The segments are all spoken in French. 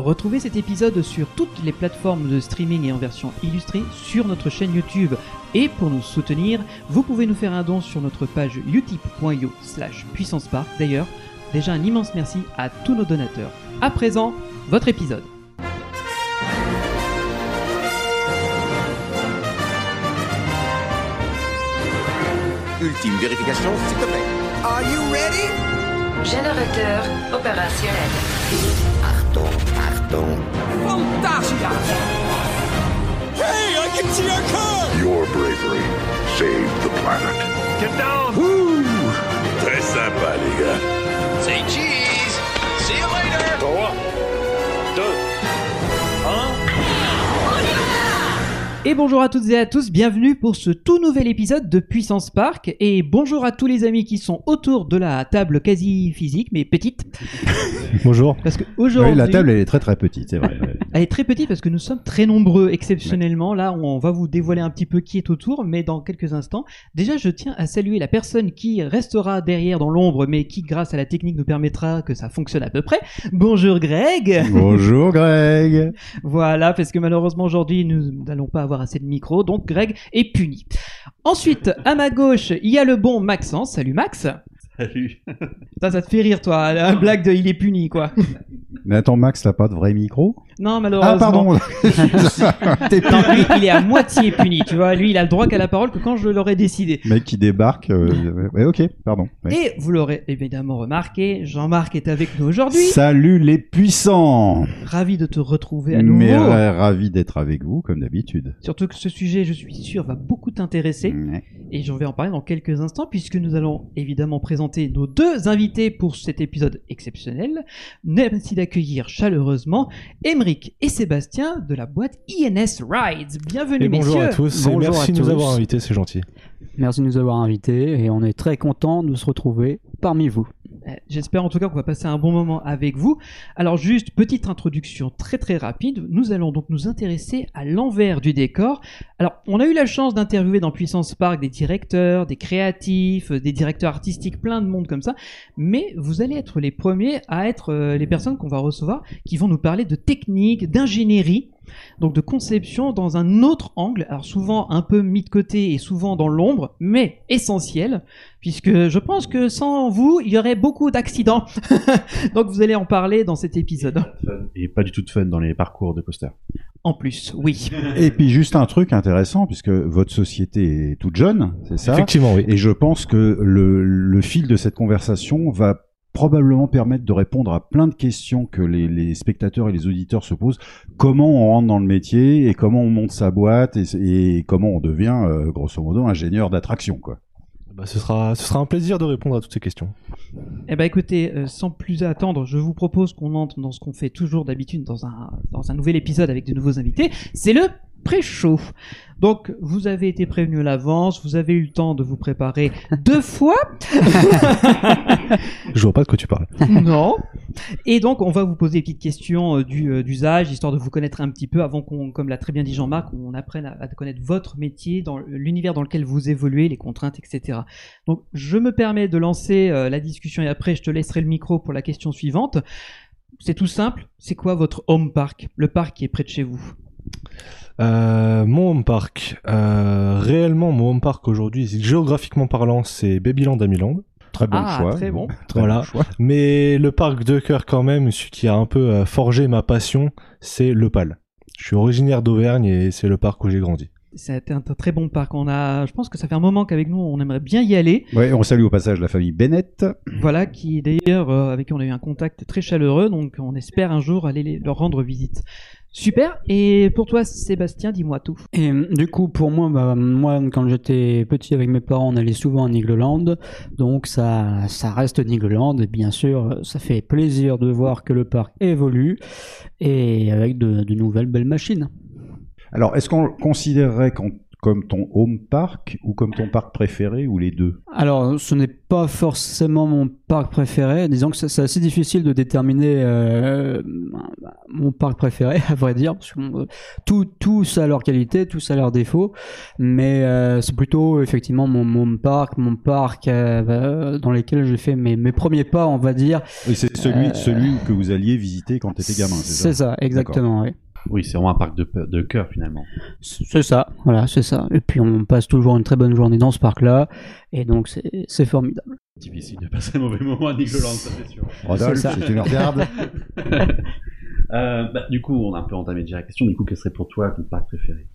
Retrouvez cet épisode sur toutes les plateformes de streaming et en version illustrée sur notre chaîne YouTube. Et pour nous soutenir, vous pouvez nous faire un don sur notre page utip.io slash puissance park. D'ailleurs, déjà un immense merci à tous nos donateurs. À présent, votre épisode. Ultime vérification, s'il te plaît. Are you ready? Générateur opérationnel. Achtung. Fantasia! Hey, I can see our car! Your bravery saved the planet. Get down! Woo! Très sympa, les gars. Say cheese! See you later! 3, 2, Et bonjour à toutes et à tous, bienvenue pour ce tout nouvel épisode de Puissance Park. Et bonjour à tous les amis qui sont autour de la table quasi physique, mais petite. Bonjour. Parce que aujourd'hui, Oui, la table elle est très très petite, c'est vrai. elle est très petite parce que nous sommes très nombreux exceptionnellement. Là, on va vous dévoiler un petit peu qui est autour, mais dans quelques instants. Déjà, je tiens à saluer la personne qui restera derrière dans l'ombre, mais qui, grâce à la technique, nous permettra que ça fonctionne à peu près. Bonjour Greg. Bonjour Greg. Voilà, parce que malheureusement aujourd'hui nous n'allons pas avoir assez de micros, donc Greg est puni. Ensuite, à ma gauche, il y a le bon Maxence. Salut Max. Salut. Ça, ça te fait rire, toi, la blague de il est puni, quoi. Mais attends Max, t'as pas de vrai micro? Non, malheureusement. Ah pardon. Non, lui, il est à moitié puni, tu vois. Lui, il a le droit qu'à la parole que quand je l'aurais décidé. mec qui débarque. euh, Ouais, ok, pardon. Ouais. Et vous l'aurez évidemment remarqué, Jean-Marc est avec nous aujourd'hui. Salut les puissants. Ravi de te retrouver à nouveau. Mais ra- ravi d'être avec vous comme d'habitude. Surtout que ce sujet, je suis sûr, va beaucoup t'intéresser. Ouais. Et j'en vais en parler dans quelques instants, puisque nous allons évidemment présenter nos deux invités pour cet épisode exceptionnel. Merci d'accueillir chaleureusement Emeric et Sébastien de la boîte INS Rides. Bienvenue, Et bonjour messieurs. à tous. et Bonjour merci à de nous tous. avoir invités, c'est gentil. Merci de nous avoir invités et on est très content de se retrouver parmi vous. Euh, J'espère en tout cas qu'on va passer un bon moment avec vous. Alors juste petite introduction très très rapide. Nous allons donc nous intéresser à l'envers du décor. Alors on a eu la chance d'interviewer dans Puissance Park des directeurs, des créatifs, euh, des directeurs artistiques, plein de monde comme ça. Mais vous allez être les premiers à être euh, les personnes qu'on va recevoir qui vont nous parler de technique, d'ingénierie. Donc de conception dans un autre angle, alors souvent un peu mis de côté et souvent dans l'ombre, mais essentiel, puisque je pense que sans vous, il y aurait beaucoup d'accidents. Donc vous allez en parler dans cet épisode. Et pas du tout de fun dans les parcours de posters. En plus, oui. Et puis juste un truc intéressant puisque votre société est toute jeune, c'est ça? Effectivement, oui. Et je pense que le, le fil de cette conversation va probablement permettre de répondre à plein de questions que les, les spectateurs et les auditeurs se posent. Comment on rentre dans le métier et comment on monte sa boîte et, et comment on devient, euh, grosso modo, ingénieur d'attraction, quoi. Bah, ce, sera, ce sera un plaisir de répondre à toutes ces questions. Eh ben écoutez, euh, sans plus attendre, je vous propose qu'on entre dans ce qu'on fait toujours d'habitude dans un, dans un nouvel épisode avec de nouveaux invités. C'est le pré-show. Donc, vous avez été prévenu à l'avance, vous avez eu le temps de vous préparer deux fois. Je vois pas de quoi tu parles. non. Et donc, on va vous poser des petites questions euh, du, euh, d'usage, histoire de vous connaître un petit peu avant qu'on, comme l'a très bien dit Jean-Marc, on apprenne à, à connaître votre métier, dans l'univers dans lequel vous évoluez, les contraintes, etc. Donc, je me permets de lancer euh, la discussion et après, je te laisserai le micro pour la question suivante. C'est tout simple. C'est quoi votre home park? Le parc qui est près de chez vous? Euh, mon home park. Euh, réellement, mon home park aujourd'hui, géographiquement parlant, c'est Babyland à Milan. Très bon Ah, choix. très bon. Très Voilà. bon choix. Mais le parc de cœur quand même, celui qui a un peu euh, forgé ma passion, c'est le Pal. Je suis originaire d'Auvergne et c'est le parc où j'ai grandi. C'est un, un très bon parc. On a, je pense que ça fait un moment qu'avec nous, on aimerait bien y aller. Ouais, on salue au passage la famille Bennett. Voilà, qui d'ailleurs, euh, avec qui on a eu un contact très chaleureux, donc on espère un jour aller les- leur rendre visite. Super. Et pour toi, Sébastien, dis-moi tout. Et euh, du coup, pour moi, bah, moi, quand j'étais petit avec mes parents, on allait souvent à Nigloland. Donc, ça, ça reste Nigloland. Et bien sûr, ça fait plaisir de voir que le parc évolue et avec de, de nouvelles belles machines. Alors, est-ce qu'on considérerait qu'en comme ton home park ou comme ton parc préféré ou les deux? Alors, ce n'est pas forcément mon parc préféré. Disons que c'est assez difficile de déterminer euh, mon parc préféré, à vrai dire, parce que euh, tout, tous a leur qualité, tous a leurs défauts. Mais euh, c'est plutôt effectivement mon, mon parc, mon parc euh, dans lequel j'ai fait mes, mes premiers pas, on va dire. Oui, c'est celui, celui que vous alliez visiter quand tu étais gamin, c'est ça? C'est ça, exactement. Oui. Oui, c'est vraiment un parc de, de cœur finalement. C'est ça, voilà, c'est ça. Et puis on passe toujours une très bonne journée dans ce parc-là, et donc c'est c'est formidable. Difficile de passer un mauvais moment à Nicoland, ça c'est sûr. Rodolphe, C'est ça. si tu le regardes. Euh, bah, du coup, on a un peu entamé déjà la question. Du coup, quel serait pour toi ton parc préféré?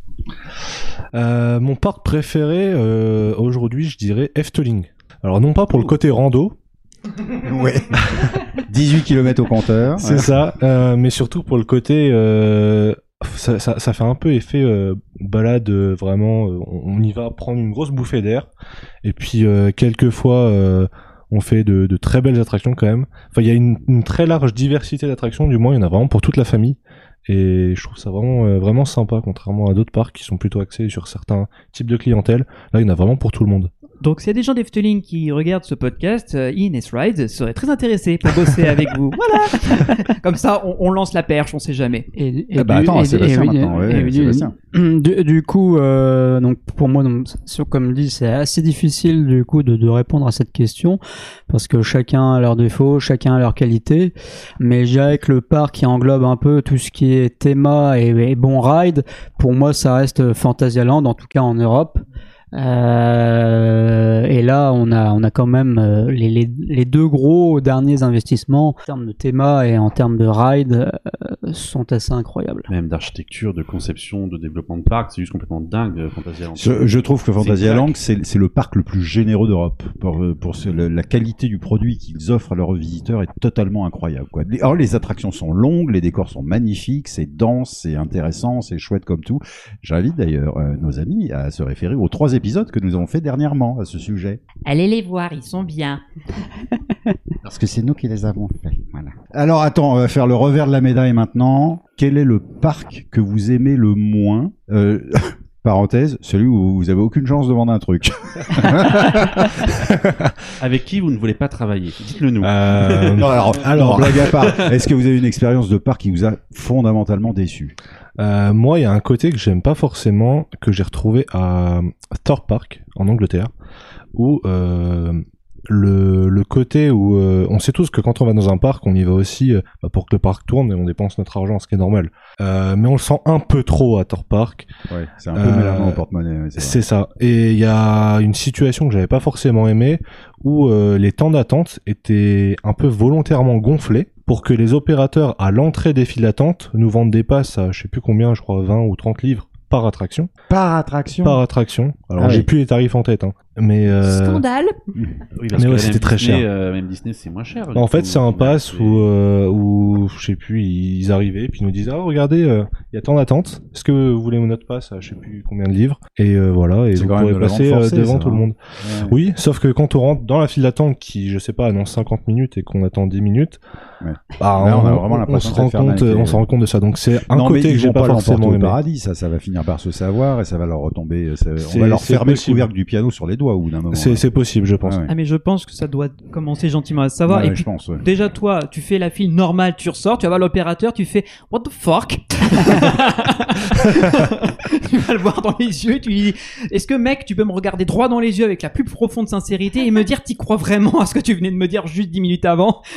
Euh, mon parc préféré euh, aujourd'hui, je dirais Efteling. Alors non pas pour le côté rando, ouais. 18 km au compteur. c'est ça, euh, mais surtout pour le côté, euh, ça, ça, ça fait un peu effet euh, balade. vraiment, on y va prendre une grosse bouffée d'air, et puis quelquefois on fait de, de très belles attractions quand même. Enfin, il y a une, une très large diversité d'attractions, du moins il y en a vraiment pour toute la famille. Et je trouve ça vraiment vraiment sympa, contrairement à d'autres parcs qui sont plutôt axés sur certains types de clientèle. Là, il y en a vraiment pour tout le monde. Donc, s'il y a des gens d'Efteling qui regardent ce podcast, euh, Ines Rides serait très intéressé pour bosser avec vous. Voilà Comme ça, on, on lance la perche, on sait jamais. Et, Ah bah attends, Sébastien oui, maintenant, et. Du, du coup, euh, donc pour moi, donc, sur- comme dit, c'est assez difficile du coup de, de répondre à cette question parce que chacun a leurs défauts, chacun a leurs qualités. Mais je dirais que le parc qui englobe un peu tout ce qui est théma et, et bon ride, pour moi, ça reste Fantasyland, en tout cas en Europe. Euh, et là, on a, on a quand même euh, les, les, les deux gros derniers investissements en termes de théma et en termes de ride euh, sont assez incroyables. Même d'architecture, de conception, de développement de parc, c'est juste complètement dingue, Fantasyland. Je, je trouve que Fantasyland, c'est le parc le plus généreux d'Europe. Pour, pour ce- le- la qualité du produit qu'ils offrent à leurs visiteurs est totalement incroyable. Quoi. Les- Alors, les attractions sont longues, les décors sont magnifiques, c'est dense, c'est intéressant, c'est chouette comme tout. J'invite d'ailleurs euh, nos amis à se référer aux trois épisodes que nous avons fait dernièrement à ce sujet. Allez les voir, ils sont bien. Parce que c'est nous qui les avons fait. Voilà. Alors attends, on va faire le revers de la médaille maintenant. Quel est le parc que vous aimez le moins? Euh, Parenthèse, celui où vous avez aucune chance de vendre un truc. Avec qui vous ne voulez pas travailler? Dites-le nous. Euh, Non, alors, alors- blague à part, est-ce que vous avez une expérience de parc qui vous a fondamentalement déçu? Euh, moi, il y a un côté que j'aime pas forcément, que j'ai retrouvé à Thor Park, en Angleterre, où euh, le, le côté où euh, on sait tous que quand on va dans un parc, on y va aussi euh, bah, pour que le parc tourne et on dépense notre argent, ce qui est normal. Euh, mais on le sent un peu trop à Thor Park. Ouais, c'est un peu Euh, au porte-monnaie. c'est ça. Et il y a une situation que j'avais pas forcément aimée, où euh, les temps d'attente étaient un peu volontairement gonflés pour que les opérateurs à l'entrée des files d'attente nous vendent des passes à je sais plus combien, je crois 20 ou 30 livres par attraction. Par attraction. Par attraction. Alors Ah j'ai oui. plus les tarifs en tête, hein. Mais euh, Scandale Oui, mais que ouais, c'était très Disney, cher. euh, même Disney, c'est moins cher. en fait c'est un pass où, euh, où je sais plus, ils arrivaient puis ils nous disaient ah regardez, euh, il y a tant d'attente. Est-ce que vous voulez notre passe à je sais plus combien de livres Et euh, voilà, et C'est vous quand même pourrez passer forcée, devant ça, tout le hein. monde. Ouais. Oui, sauf que quand on rentre dans la file d'attente qui, je sais pas, annonce 50 minutes et qu'on attend 10 minutes, Ouais. bah, on a on, vraiment on l'impression se rend compte, on se rend compte de ça. Donc c'est un non, côté que j'ai vont pas forcément au aimé. paradis, ça, ça va finir par se savoir et ça va leur retomber. on va leur fermer le couvercle du piano sur les doigts au bout d'un moment. C'est c'est possible, je pense. Ouais. Ah mais je pense que ça doit commencer gentiment à se savoir. Ouais, et ouais, puis, je pense. ouais. déjà toi, tu fais la file normale, tu ressors, tu vas voir l'opérateur, tu fais What the fuck? Tu vas le voir dans les yeux, tu lui dis Est-ce que mec, tu peux me regarder droit dans les yeux avec la plus profonde sincérité et me dire t'y crois vraiment à ce que tu venais de me dire juste 10 minutes avant?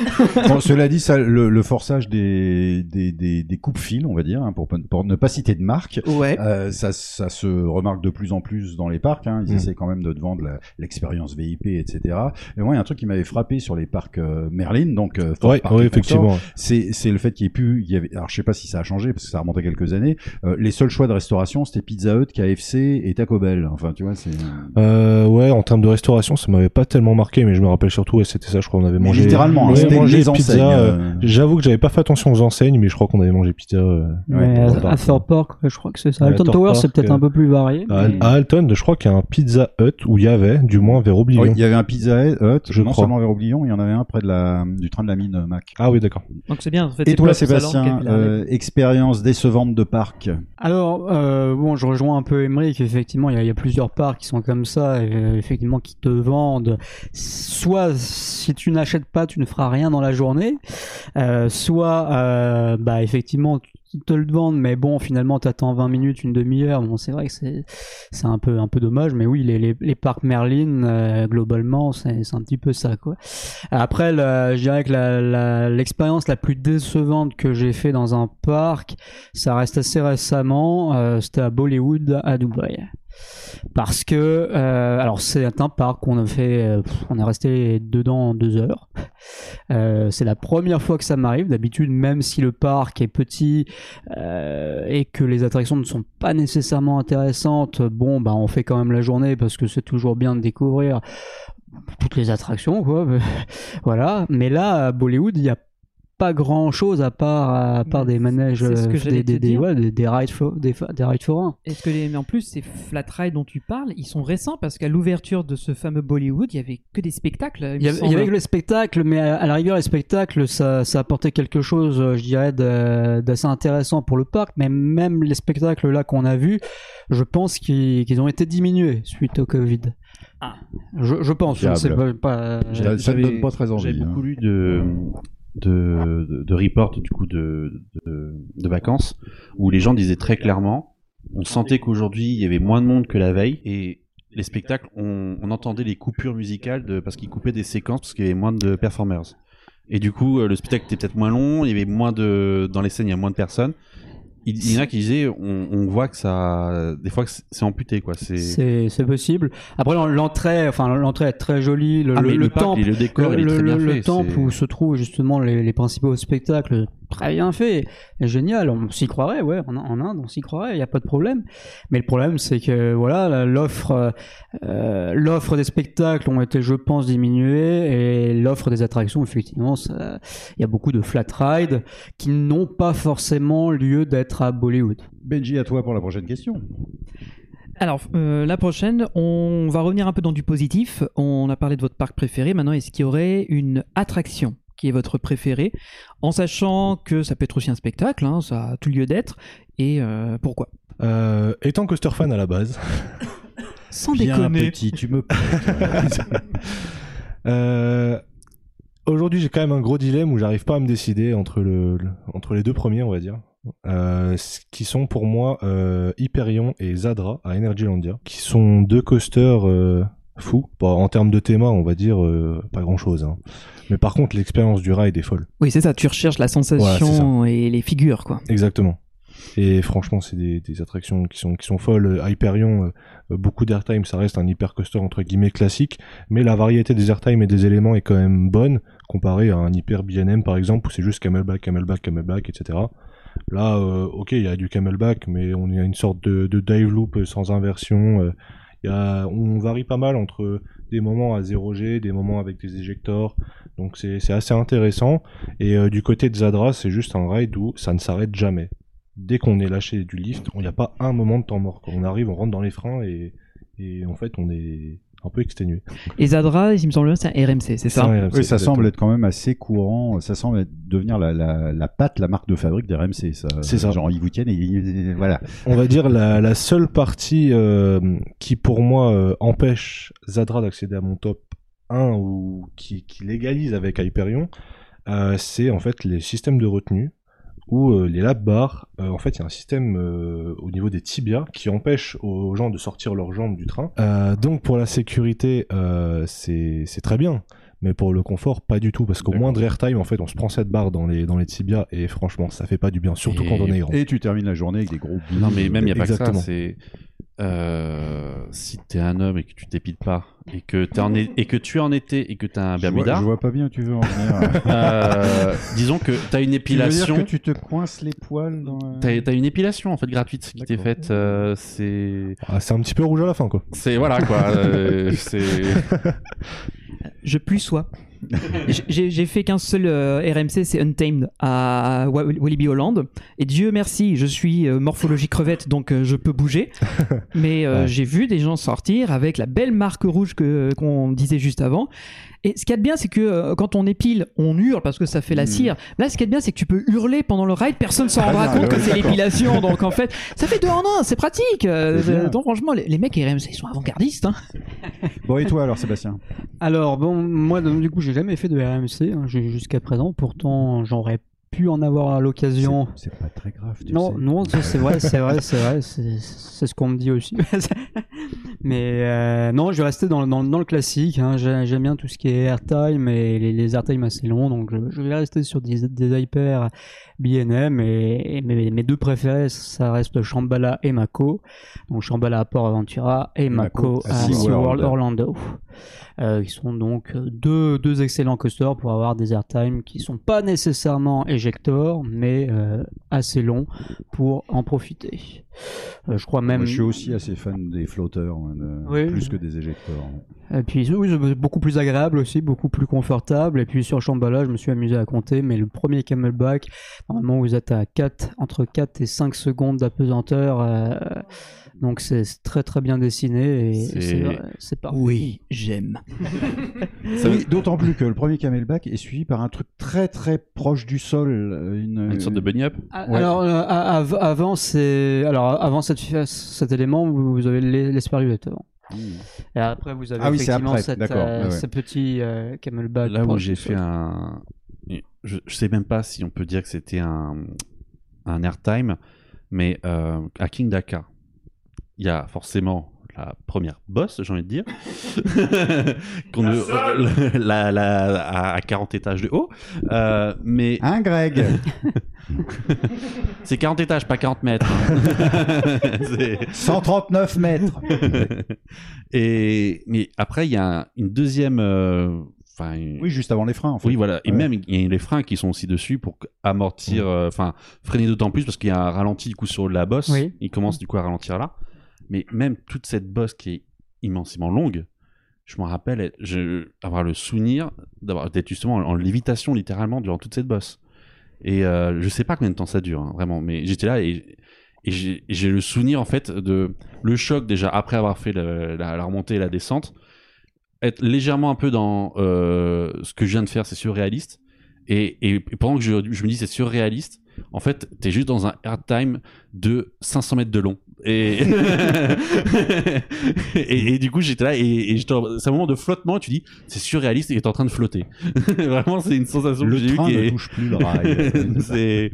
Bon, cela dit, ça, le, le forçage des, des, des, des coupes-fils, on va dire, hein, pour, pour ne pas citer de marque, Ouais. euh, ça, ça se remarque de plus en plus dans les parcs. Hein. Ils Mm. essaient quand même de te vendre l'expérience VIP, etc. Et moi, il y a un truc qui m'avait frappé sur les parcs euh, Merlin, donc euh, Fort Ouais, Park ouais, effectivement. c'est c'est le fait qu'il y ait plus il y avait alors je sais pas si ça a changé parce que ça remonte à quelques années euh, les seuls choix de restauration c'était Pizza Hut KFC et Taco Bell enfin tu vois c'est Euh, ouais, en termes de restauration, ça m'avait pas tellement marqué, mais je me rappelle surtout, et c'était ça, je crois, on avait Mais mangé. littéralement, hein, Ouais, c'était mangé les enseignes, pizza, euh, j'avoue que j'avais pas fait attention aux enseignes, mais je crois qu'on avait mangé pizza. euh, Ouais, à. Thor Park, je crois que c'est ça. Ouais, Alton Tower, c'est peut-être euh, un peu plus varié. À, mais- à Alton, je crois qu'il y a un Pizza Hut où il y avait, du moins vers Oblivion. Oui, il y avait un Pizza Hut, Je non crois. seulement vers Oublion, il y en avait un près de la, du train de la mine euh, Mac. Ah oui, d'accord. Donc c'est bien. En fait, Et toi, Sébastien, euh, expérience décevante de parc Alors, euh, bon, je rejoins un peu Emmerich. Effectivement, il y, a- il y a plusieurs parcs qui sont comme ça, et, euh, effectivement, qui te vendent. Soit, si tu n'achètes pas, tu ne feras rien dans la journée. Euh, soit, euh, bah, effectivement, ils te le vendent, mais bon, finalement, t'attends 20 minutes, une demi-heure. Bon, c'est vrai que c'est, c'est un peu, un peu dommage, mais oui, les, les, les parcs Merlin, euh, globalement, c'est, c'est un petit peu ça, quoi. Après, je dirais que la, la- l'expérience la plus décevante que j'ai fait dans un parc, ça reste assez récemment. euh, c'était à Bollywood, à Dubaï. Parce que, euh, alors c'est un parc qu'on a fait, euh, on est resté dedans deux heures. Euh, c'est la première fois que ça m'arrive. D'habitude, même si le parc est petit et que les attractions ne sont pas nécessairement intéressantes, bon, bah on fait quand même la journée parce que c'est toujours bien de découvrir toutes les attractions, quoi. voilà. Mais là, à Bollywood, il y a pas grand chose à part à part des manèges ce que euh, des, des, des, dire. ouais, des, des rides fo- des, des rides forains Est-ce que les... mais en plus ces flat rides dont tu parles, ils sont récents parce qu'à l'ouverture de ce fameux Bollywood, il y avait que des spectacles. il y, avait, il y avait que le spectacle mais à, à la rigueur les spectacles ça, ça apportait quelque chose euh, je dirais d'assez intéressant pour le parc mais même les spectacles là qu'on a vus je pense qu'ils ont été diminués suite au Covid Ah. je, je pense je ne sais Diable. pas, pas- Ça- ne donne pas très envie, hein. beaucoup lu de, de, reports du coup de, vacances où les gens disaient très clairement, on sentait qu'aujourd'hui il y avait moins de monde que la veille et les spectacles, on, entendait les coupures musicales parce qu'ils coupaient des séquences parce qu'il y avait moins de performers. Et du coup, euh, le spectacle était peut-être moins long, il y avait moins de, dans les scènes, il y a moins de personnes. Il, il y en a qui disaient, on, on voit que ça, des fois que c'est amputé, quoi. C'est, c'est c'est possible après l'en- l'entrée enfin l'entrée est très jolie le, Ah, le, le le temple le décor, il est le, très bien le- le fait, temple où se trouvent justement les, les principaux spectacles très bien fait et génial on s'y croirait ouais en, en Inde on s'y croirait il n'y a pas de problème mais le problème c'est que voilà l'offre euh, l'offre des spectacles ont été je pense diminuées et l'offre des attractions effectivement ça- il y a beaucoup de flat rides qui n'ont pas forcément lieu d'être à Bollywood Benji, à toi pour la prochaine question. Alors, euh, la prochaine, on va revenir un peu dans du positif. On a parlé de votre parc préféré. Maintenant, est-ce qu'il y aurait une attraction qui est votre préférée En sachant que ça peut être aussi un spectacle, hein, ça a tout lieu d'être. Et euh, pourquoi? Euh, étant coaster fan à la base, Sans Bien déconner. petit, tu me euh, aujourd'hui j'ai quand même un gros dilemme où j'arrive pas à me décider entre, le, le- entre les deux premiers, on va dire. Euh, qui sont pour moi euh, Hyperion et Zadra à Energylandia, qui sont deux coasters euh, Bon, en termes de théma, on va dire euh, pas grand chose. Mais par contre, l'expérience du ride est folle. Oui, c'est ça. Tu recherches la sensation et les figures, quoi. Exactement. Et franchement, c'est des, des attractions qui sont, qui sont folles. Hyperion, euh, euh, beaucoup d'airtime, ça reste un hyper coaster entre guillemets classique, mais la variété des airtime et des éléments est quand même bonne, comparé à un hyper BNM par exemple, où c'est juste camelback, camelback, camelback, etc. Là, euh, ok, il y a du camelback, mais on est à une sorte de, de dive loop sans inversion. euh, on varie pas mal entre des moments à 0G, des moments avec des éjecteurs, donc c'est assez intéressant. Et euh, du côté de Zadra, c'est juste un ride où ça ne s'arrête jamais dès qu'on est lâché du lift, il n'y a pas un moment de temps mort. Quand on arrive, on rentre dans les freins et en fait, on est un peu exténué. Et Zadra, il me semble bien, c'est un RMC, c'est ça? Un RMC, Oui, ça semble être quand même assez courant. Ça semble être- devenir la, la, la patte, la marque de fabrique des RMC. C'est ça. Genre, ils vous tiennent et, et voilà. On va dire la, la seule partie euh, qui, pour moi, euh, empêche Zadra d'accéder à mon top 1 ou qui, qui légalise avec Hyperion, euh, c'est en fait les systèmes de retenue où euh, les lap bars, euh, en fait, il y a un système euh, au niveau des tibias qui empêche aux gens de sortir leurs jambes du train. Euh, donc pour la sécurité, euh, c'est c'est très bien. Mais pour le confort, pas du tout, parce qu'au moindre airtime, en fait, on se prend cette barre dans les, dans les tibias, et franchement, ça fait pas du bien, surtout Et- quand on est grand. Et tu termines la journée avec des gros bouts. Non, mais même, il n'y a pas que Exactement. ça. Euh, si t'es un homme et que tu t'épiles pas, et que, t'es en é- et que tu es en été et que t'as un Je vois, Bermuda, je vois pas bien où tu veux en venir. euh, disons que t'as une Tu veux épilation. dire que tu te coinces les poils dans... la- T'as t'as une épilation en fait gratuite qui t'est faite. euh, c'est. Ah, c'est un petit peu rouge à la fin, quoi. C'est voilà quoi. euh, c'est. Je plus sois. J'ai fait qu'un seul euh, RMC, c'est Untamed à Wa- Walibi Holland. Et Dieu merci, je suis euh, morphologie crevette, donc euh, je peux bouger. Mais euh, j'ai vu des gens sortir avec la belle marque rouge que qu'on disait juste avant. Et ce qu'il y a de bien, c'est que euh, quand on épile, on hurle parce que ça fait la cire. Là, ce qu'il y a de bien, c'est que tu peux hurler pendant le ride, personne s'en rendra Ah, compte ouais, que c'est l'épilation. Donc en fait, ça fait deux en un, c'est pratique. Euh, donc franchement, les, les mecs RMC, ils sont avant-gardistes. Hein. Bon, et toi alors, Sébastien? Alors bon, moi donc, du coup j'ai jamais fait de RMC hein, jusqu'à présent. Pourtant j'aurais pu en avoir à l'occasion. C'est pas très grave, tu Non, sais. non, c'est vrai, c'est vrai, c'est vrai, c'est ce qu'on me dit aussi. Mais euh, non, je vais rester dans, dans, dans le classique. Hein. J'ai- J'aime bien tout ce qui est airtime et les, les airtime assez longs, donc je, je vais rester sur des, des hyper BNM et, et mes, mes deux préférés, ça reste Shambhala et Mako. Donc Shambhala à Port Aventura et Mako, Mako à. SeaWorld Orlando. Euh, ils sont donc deux, deux excellents coasters pour avoir des airtime qui sont pas nécessairement éjecteurs, mais euh, assez longs pour en profiter. Euh, je crois même. Moi, je suis aussi assez fan des flotteurs, hein, de- Oui. plus que des éjecteurs. Et puis oui, beaucoup plus agréable aussi, beaucoup plus confortable. Et puis sur Shambhala, je me suis amusé à compter, mais le premier camelback, normalement vous êtes à 4, entre 4 et 5 secondes d'apesanteur. euh, donc c'est très très bien dessiné et C'est- parfait. Oui, j'aime. Oui, D'autant plus que le premier camelback est suivi par un truc très très proche du sol. euh, Une, Une sorte de bunny up. Ah, Ouais. Alors euh, av- avant c'est alors avant cette, cet élément vous, vous avez l'es- l'esparuette avant. Et après vous avez Ah effectivement après, cette, euh, ouais, ouais. ce petit euh, camelback. Là où j'ai fait sol. un. Je, je sais même pas si on peut dire que c'était un, un airtime, mais euh, à King Dakar, il y a forcément la première boss, j'ai envie de dire, qu'on La ne- seule la- la- à- à 40 étages de haut. Euh, mais Hein, Greg? C'est 40 étages, pas 40 mètres. hein. C'est- 139 mètres Et mais après, il y a un- une deuxième. euh, Enfin, Oui, juste avant les freins, en fait. Oui, voilà. Et Ouais. même, il y a les freins qui sont aussi dessus pour amortir, euh, enfin, freiner d'autant plus parce qu'il y a un ralenti du coup sur la bosse. Oui. Il commence du coup à ralentir là. Mais même toute cette bosse qui est immensément longue, je me rappelle avoir le souvenir d'être justement en, lévitation littéralement durant toute cette bosse. Et euh, je sais pas combien de temps ça dure, hein, vraiment. Mais j'étais là et, j'ai le souvenir en fait de le choc déjà après avoir fait la, la remontée et la descente être légèrement un peu dans euh, ce que je viens de faire, c'est surréaliste. Et pendant que je, je me dis c'est surréaliste, en fait, t'es juste dans un airtime de 500 mètres de long. Et, et, et du coup, j'étais là et, c'est un moment de flottement. et Tu dis, c'est surréaliste et t'es en train de flotter. Vraiment, c'est une sensation que Le j'ai eue train qui ne est. touche plus le rail. c'est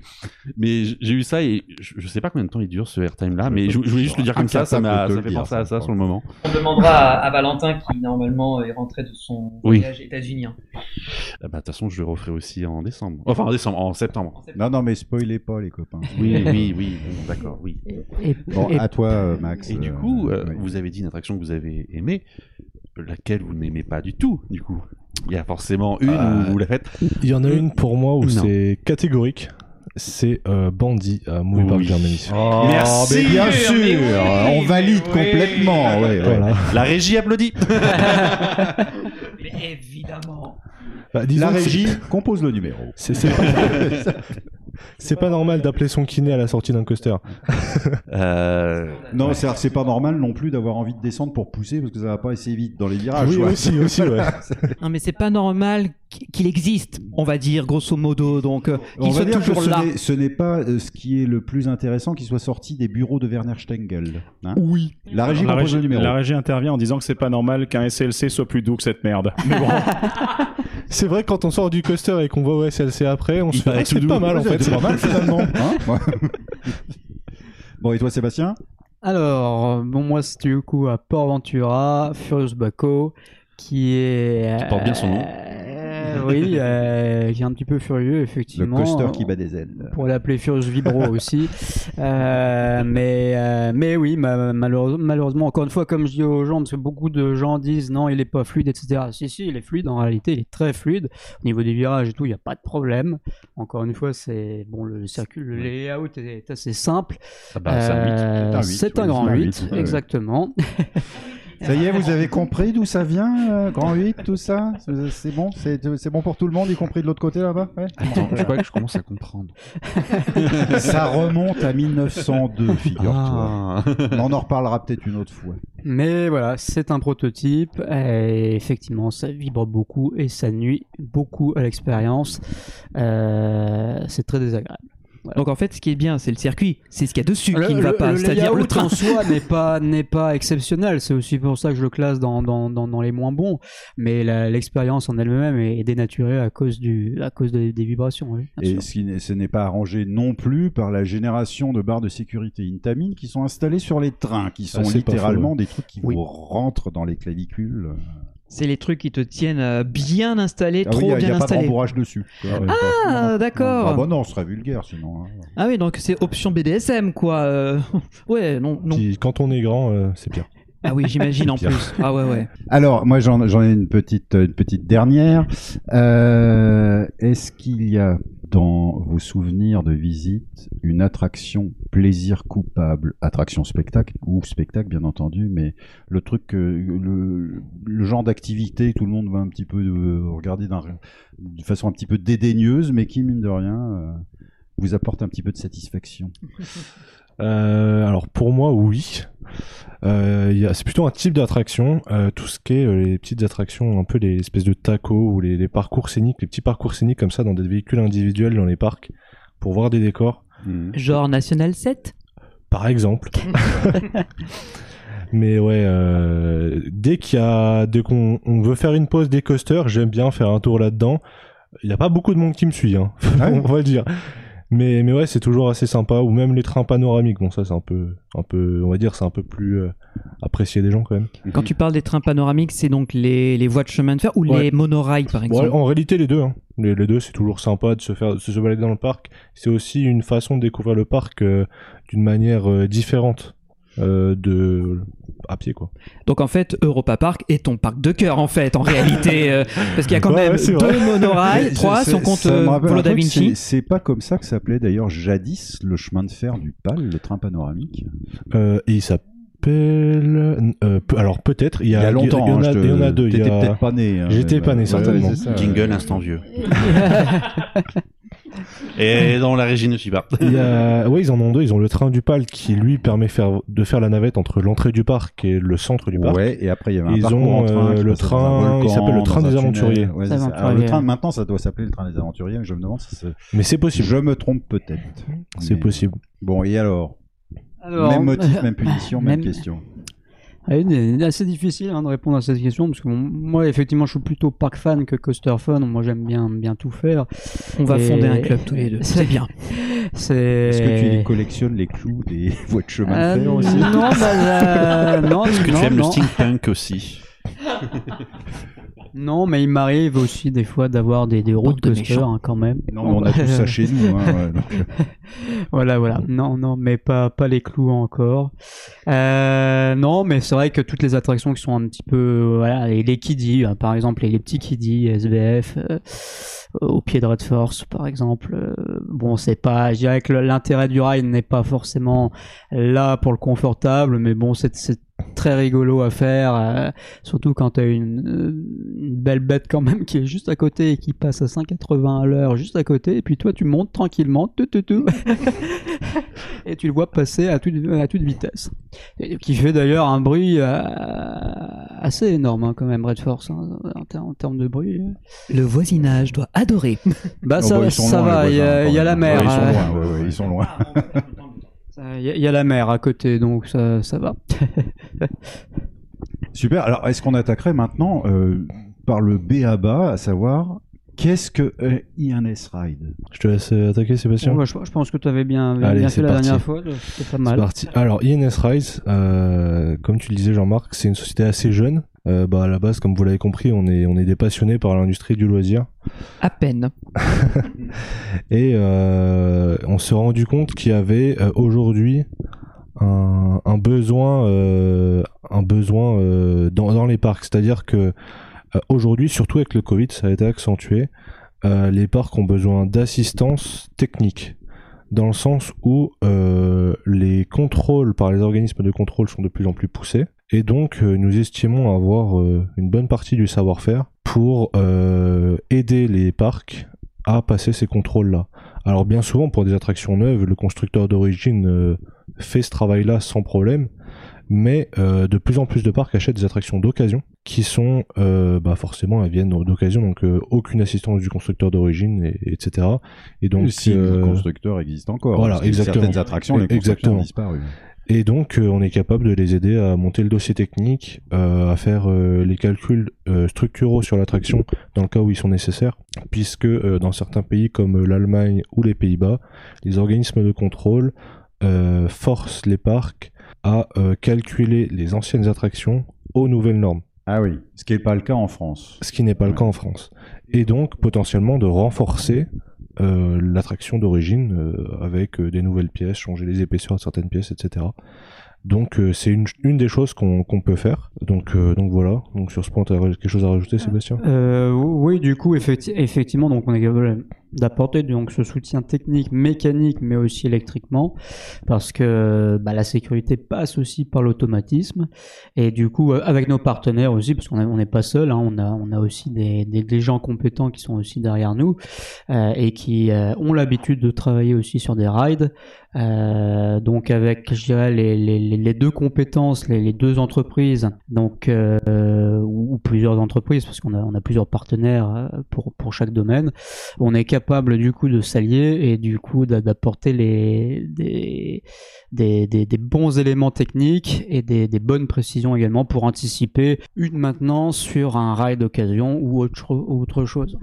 mais j'ai eu ça et je, je sais pas combien de temps il dure ce airtime là mais je, je voulais juste le dire comme ça ça m'a fait dire, penser à ça. ça sur le moment On demandera à, à Valentin qui normalement est rentré de son Oui. voyage états-unien. Ah bah, de toute façon je le referai aussi en décembre enfin en décembre en septembre Non, non, mais spoilez pas, les copains. oui oui oui bon, d'accord oui Et, Bon, et- à toi, euh, Max. et du euh, coup euh, oui. vous avez dit une attraction que vous avez aimée laquelle vous n'aimez pas du tout du coup il y a forcément une Euh, où vous la faites Il y en a une pour moi où c'est catégorique. C'est euh, Bandit à Movie Park Oui. Germany. Oh, Merci, mais bien sûr, mais oui, on valide oui. complètement. Ouais, ouais. Voilà. la régie applaudit Mais évidemment. Bah, La régie compose le numéro. c'est c'est pas, normal d'appeler son kiné à la sortie d'un coaster. euh, Non, c'est c'est pas normal non plus d'avoir envie de descendre pour pousser parce que ça va pas assez vite dans les virages. oui, ouais. aussi, aussi, ouais. Non, mais c'est pas normal qu- qu'il existe, on va dire, grosso modo. Donc, euh, On va soit dire que ce là. n'est- ce n'est pas euh, ce qui est le plus intéressant qu'il soit sorti des bureaux de Werner Stengel. hein. Oui. La régie la, régie, le numéro. la régie intervient en disant que c'est pas normal qu'un SLC soit plus doux que cette merde. Mais bon, C'est vrai que quand on sort du coaster et qu'on va au SLC après, on se fait paraît ah, c'est doux. pas mal en Ouais, fait. c'est pas mal finalement. hein Ouais. bon, et toi, Sébastien? Alors, euh, bon, moi, c'était du coup à Port Ventura, Furious Baco, qui est. Qui porte bien son nom. oui, euh, qui est un petit peu furieux, Le effectivement. coaster qui bat des ailes. Pour l'appeler Furious Vibro aussi. Euh, mais, euh, mais oui, ma- malheureusement, malheureusement, encore une fois, comme je dis aux gens, parce que beaucoup de gens disent non, il est pas fluide, etc. Si, si, il est fluide. En réalité, il est très fluide. Au niveau des virages et tout, il n'y a pas de problème. Encore une fois, c'est bon, le circuit, le layout est assez simple. ah bah, c'est un mythe. Euh, C'est un huit, c'est un oui, grand c'est un 8, huit, ouais, ouais. exactement. Ça y est, vous avez compris d'où ça vient, euh, Grand 8, tout ça C'est- bon C'est c'est bon pour tout le monde, y compris de l'autre côté là-bas Ouais. Attends, je crois que je commence à comprendre. Ça remonte à 1902, figure-toi. Ah. On en reparlera peut-être une autre fois. Mais voilà, c'est un prototype et effectivement, ça vibre beaucoup et ça nuit beaucoup à l'expérience. Euh, c'est très désagréable. Donc en fait, ce qui est bien, c'est le circuit, c'est ce qu'il y a dessus Le, qui ne va le- pas, c'est-à-dire le train. en soi n'est pas n'est pas exceptionnel. C'est aussi pour ça que je le classe dans dans, dans, dans les moins bons. Mais l'expérience en elle-même est dénaturée à cause du à cause des, des vibrations. Oui, Et ce, ce n'est pas arrangé non plus par la génération de barres de sécurité Intamin qui sont installées sur les trains, qui sont Ah, pas littéralement faux, des trucs qui Oui. vous rentrent dans les clavicules. C'est les trucs qui te tiennent euh, bien installés, Ah trop oui, il n'y a, bien pas de installés. rembourrage dessus. Ah, d'accord. Ah bah non, ce serait vulgaire sinon. hein. Ah oui, donc c'est option BDSM quoi. euh. Ouais, non, non. Quand on est grand, euh, c'est pire. Ah oui, j'imagine en plus. Ah ouais, ouais. Alors, moi, j'en j'en ai une petite, une petite dernière. Euh, Est-ce qu'il y a dans vos souvenirs de visite une attraction plaisir coupable, attraction spectacle ou spectacle bien entendu, mais le truc, le, le genre d'activité que tout le monde va un petit peu euh, regarder d'un- de façon un petit peu dédaigneuse, mais qui mine de rien euh, vous apporte un petit peu de satisfaction. Euh, alors pour moi, oui. Euh, c'est plutôt un type d'attraction. euh, tout ce qui est euh, les petites attractions, un peu les espèces de tacos ou les, les parcours scéniques, les petits parcours scéniques comme ça dans des véhicules individuels dans les parcs pour voir des décors, Genre National 7 par exemple. Mais ouais, euh, dès qu'il y a, dès qu'on on veut faire une pause des coasters, j'aime bien faire un tour là-dedans. Il n'y a pas beaucoup de monde qui me suit, hein, Ah on va le dire. Mais, mais ouais, c'est toujours assez sympa. Ou même les trains panoramiques. Bon, ça, c'est un peu, un peu, on va dire, c'est un peu plus euh, apprécié des gens quand même. Quand tu parles des trains panoramiques, c'est donc les, les voies de chemin de fer ou Ouais. les monorails par Bon, exemple en réalité, les deux. Hein. Les, les deux, c'est toujours sympa de se faire, de se balader dans le parc. C'est aussi une façon de découvrir le parc euh, d'une manière euh, différente euh, de à pied, quoi. Donc en fait, Europa Park est ton parc de cœur en fait, en réalité, euh, parce qu'il y a quand Ouais, même ouais, deux vrai. monorails, trois si on compte ça euh, un da Vinci. c'est- C'est pas comme ça que s'appelait d'ailleurs jadis le chemin de fer du PAL, le train panoramique. Euh, et il s'appelle. Euh, alors peut-être. Il y a, longtemps. Il y en hein, a, je te- il y en a deux. T'étais a- peut-être pas né. hein, J'étais pas bah, né, ouais, certainement. ça, Jingle ouais. instant vieux. Et dans la régie ne suis pas. Il y a, ouais, ils en ont deux. Ils ont le train du PAL qui lui permet faire, de faire la navette entre l'entrée du parc et le centre du parc. Ouais, et après il y avait un Ils ont, en train. euh, qui le train, il s'appelle le train des aventuriers. Ouais, ça. Alors, le train maintenant ça doit s'appeler le train des aventuriers. mais Je me demande si c'est- Mais c'est possible. je me trompe peut-être. C'est Mais- possible. Bon et alors, Alors, Même motif, même punition, même, même- question. Ah, il est assez difficile hein, de répondre à cette question parce que bon, moi effectivement je suis plutôt park fan que coaster fan. Moi j'aime bien bien tout faire. On va Et- fonder un club tous les deux, c'est bien. C'est. Est-ce que tu collectionnes les clous des voies de chemin Euh, de fer aussi Non, bah, euh, non, Est-ce que non, tu aimes non. le steampunk aussi Non, mais il m'arrive aussi des fois d'avoir des, des routes de coaster hein, quand même. Non, mais on a tout ça chez nous. Hein, ouais, donc, euh, Voilà, voilà. Non, non, mais pas, pas les clous encore. Euh, non, mais c'est vrai que toutes les attractions qui sont un petit peu, voilà, les, les kiddies, hein, par exemple, les, les petits kiddies, SBF, euh, au pied de Red Force, par exemple. euh, bon, c'est pas, je dirais que l'intérêt du ride n'est pas forcément là pour le confortable, mais bon, c'est, c'est très rigolo à faire, euh, surtout quand t'as une, euh, une belle bête quand même qui est juste à côté et qui passe à 5,80 à l'heure juste à côté, et puis toi tu montes tranquillement, tout, tout, tout, et tu le vois passer à toute, à toute vitesse. Et qui fait d'ailleurs un bruit euh, assez énorme hein, quand même, Red Force, hein, en, ter- en termes de bruit. Le voisinage doit adorer. Bah oh, ça, bah, ça loin, va, il y a, la mer. Ouais, ils sont hein. loin, ouais, ouais, ils sont loin. Il y, a- la mer à côté, donc ça, ça va. Super. Alors, est-ce qu'on attaquerait maintenant euh, par le B à bas, à savoir qu'est-ce que euh, INS Ride? Je te laisse euh, attaquer, Sébastien. Bon, bah, je, je pense que tu avais bien, bien Allez, fait c'est la parti. dernière fois, c'était pas C'est mal. parti. Alors, INS Rise, euh, comme tu le disais, Jean-Marc, c'est une société assez jeune. Euh, bah, à la base, comme vous l'avez compris, on est, on est des passionnés par l'industrie du loisir. À peine. Et euh, on s'est rendu compte qu'il y avait euh, aujourd'hui un, un besoin, euh, un besoin euh, dans, dans les parcs. C'est-à-dire que euh, aujourd'hui, surtout avec le Covid, ça a été accentué. euh, les parcs ont besoin d'assistance technique, dans le sens où euh, les contrôles par les organismes de contrôle sont de plus en plus poussés. Et donc, euh, nous estimons avoir euh, une bonne partie du savoir-faire pour euh, aider les parcs à passer ces contrôles-là. Alors bien souvent, pour des attractions neuves, le constructeur d'origine euh, fait ce travail-là sans problème, mais euh, de plus en plus de parcs achètent des attractions d'occasion qui sont, euh, bah forcément, elles viennent d'occasion, donc euh, aucune assistance du constructeur d'origine, et, etc. Et donc, si euh, le constructeur existe encore. Voilà, exactement. Certaines attractions, les Exactement. ont disparu. Et donc, euh, on est capable de les aider à monter le dossier technique, euh, à faire euh, les calculs euh, structuraux sur l'attraction dans le cas où ils sont nécessaires, puisque euh, dans certains pays comme euh, l'Allemagne ou les Pays-Bas, les organismes de contrôle euh, forcent les parcs à euh, calculer les anciennes attractions aux nouvelles normes. Ah oui, ce qui n'est pas le cas en France. Ce qui n'est pas le cas en France. Et donc, potentiellement, de renforcer euh, l'attraction d'origine euh, avec euh, des nouvelles pièces, changer les épaisseurs de certaines pièces, etc. Donc euh, c'est une, une des choses qu'on peut faire. Donc euh, donc voilà. Donc sur ce point, tu as quelque chose à rajouter, Sébastien? Euh, oui, du coup, effecti- effectivement, donc on est capable d'apporter donc ce soutien technique, mécanique, mais aussi électriquement, parce que bah, la sécurité passe aussi par l'automatisme, et du coup, euh, avec nos partenaires aussi, parce qu'on est- on n'est pas seul, hein, on a on a aussi des, des, des gens compétents qui sont aussi derrière nous euh, et qui euh, ont l'habitude de travailler aussi sur des rides. Euh, donc avec, je dirais, les, les, les- deux compétences, les, les deux entreprises, donc euh, ou, plusieurs entreprises, parce qu'on a, on a plusieurs partenaires euh, pour, pour chaque domaine, on est capable du coup de s'allier et du coup d'a- d'apporter les des, des, des, bons éléments techniques et des, des bonnes précisions également pour anticiper une maintenance sur un ride d'occasion ou autre, autre chose.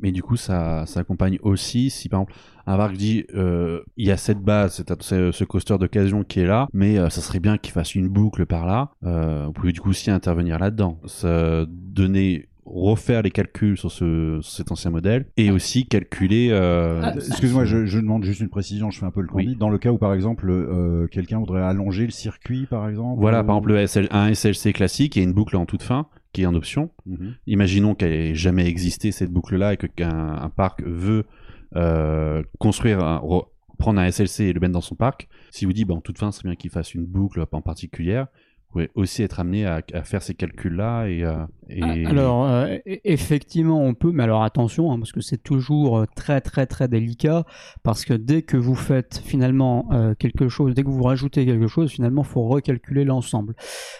Mais du coup, ça, ça accompagne aussi si par exemple un parc dit euh, il y a cette base, ce, ce coaster d'occasion qui est là, mais euh, ça serait bien qu'il fasse une boucle par là. Euh, vous pouvez du coup aussi intervenir là-dedans, Ça- donner refaire les calculs sur, ce, sur cet ancien modèle et aussi calculer. euh, Ah, Excuse-moi, je, je demande juste une précision, je fais un peu le Oui. candide. Dans le cas où, par exemple, euh, quelqu'un voudrait allonger le circuit, par exemple Voilà, ou- par exemple, le SL, un SLC classique et une boucle en toute fin qui est en option. Mhm. Imaginons qu'elle ait jamais existé cette boucle-là et que qu'un un parc veut euh, construire, un- re- prendre un SLC et le mettre dans son parc. Si vous dites, bah, en toute fin, c'est bien qu'il fasse une boucle en particulière. Pouvez aussi être amené à, faire ces calculs-là et, euh, Ah, Alors, euh, e- effectivement, on peut, mais alors attention, hein, parce que c'est toujours euh, très très très délicat, parce que dès que vous faites finalement quelque chose, dès que vous rajoutez quelque chose, finalement, faut recalculer l'ensemble.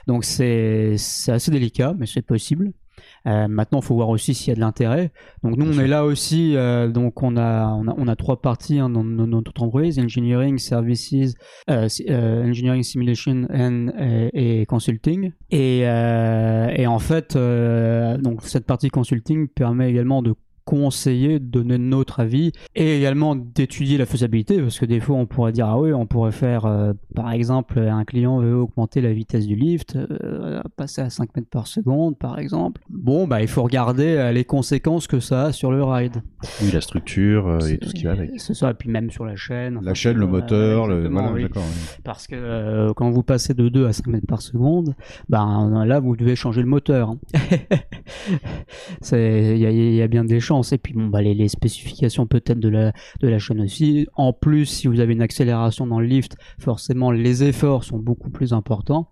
Donc c'est assez délicat, mais c'est possible. Euh, maintenant, il faut voir aussi s'il y a de l'intérêt. Donc nous, on est là aussi. euh, donc on a, on a on a trois parties hein, dans, dans notre entreprise engineering, services, euh, engineering, simulation and, et, et consulting. Et, et en fait, donc cette partie consulting permet également de conseiller, de donner notre avis et également d'étudier la faisabilité parce que des fois on pourrait dire ah oui on pourrait faire euh, par exemple un client veut augmenter la vitesse du lift euh, passer à 5 mètres par seconde par exemple bon bah il faut regarder euh, les conséquences que ça a sur le ride oui, la structure et tout ce qui va avec. c'est ça et puis même sur la chaîne La enfin, chaîne, le moteur, le... exactement, voilà, oui. d'accord. oui. Parce que quand vous passez de 2 à 5 mètres par seconde, ben là vous devez changer le moteur. hein. Il y, y a bien des chances. Et puis bon, bah, les, spécifications peut-être de la, de la chaîne aussi. En plus, si vous avez une accélération dans le lift, forcément les efforts sont beaucoup plus importants.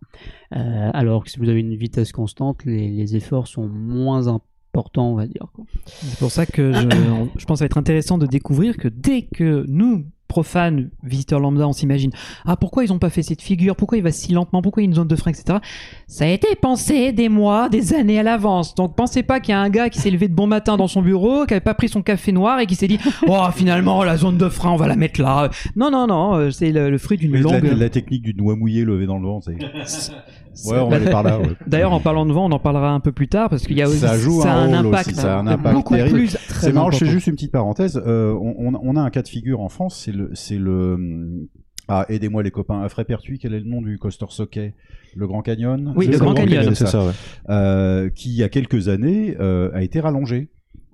Euh, alors que si vous avez une vitesse constante, les, efforts sont moins importants, on va dire. C'est pour ça que je, je pense que être intéressant de découvrir que dès que nous, profanes, visiteurs lambda, on s'imagine Ah, pourquoi ils n'ont pas fait cette figure? Pourquoi il va si lentement? Pourquoi il y a une zone de frein, etc. Ça a été pensé des mois, des années à l'avance. Donc pensez pas qu'il y a un gars qui s'est levé de bon matin dans son bureau, qui avait pas pris son café noir et qui s'est dit Oh, finalement, la zone de frein, on va la mettre là. Non, non, non, euh, c'est le, le fruit d'une longue. la, la technique du doigt mouillé levé dans le vent, c'est. Ouais, on va Bah, aller par là. ouais. D'ailleurs, en parlant de vent, on en parlera un peu plus tard parce qu'il y a aussi ça joue ça a un, un rôle impact, aussi, ça a un impact beaucoup terrible. plus. C'est marrant, je fais juste une petite parenthèse. Euh, on, on- on a un cas de figure en France, c'est le, c'est le. hum, Ah, aidez-moi les copains. À Frépertuis, quel est le nom du coaster Socket? Le Grand Canyon? Oui, le Grand Canyon. c'est ça, ouais. Euh, qui il y a quelques années euh, a été rallongé.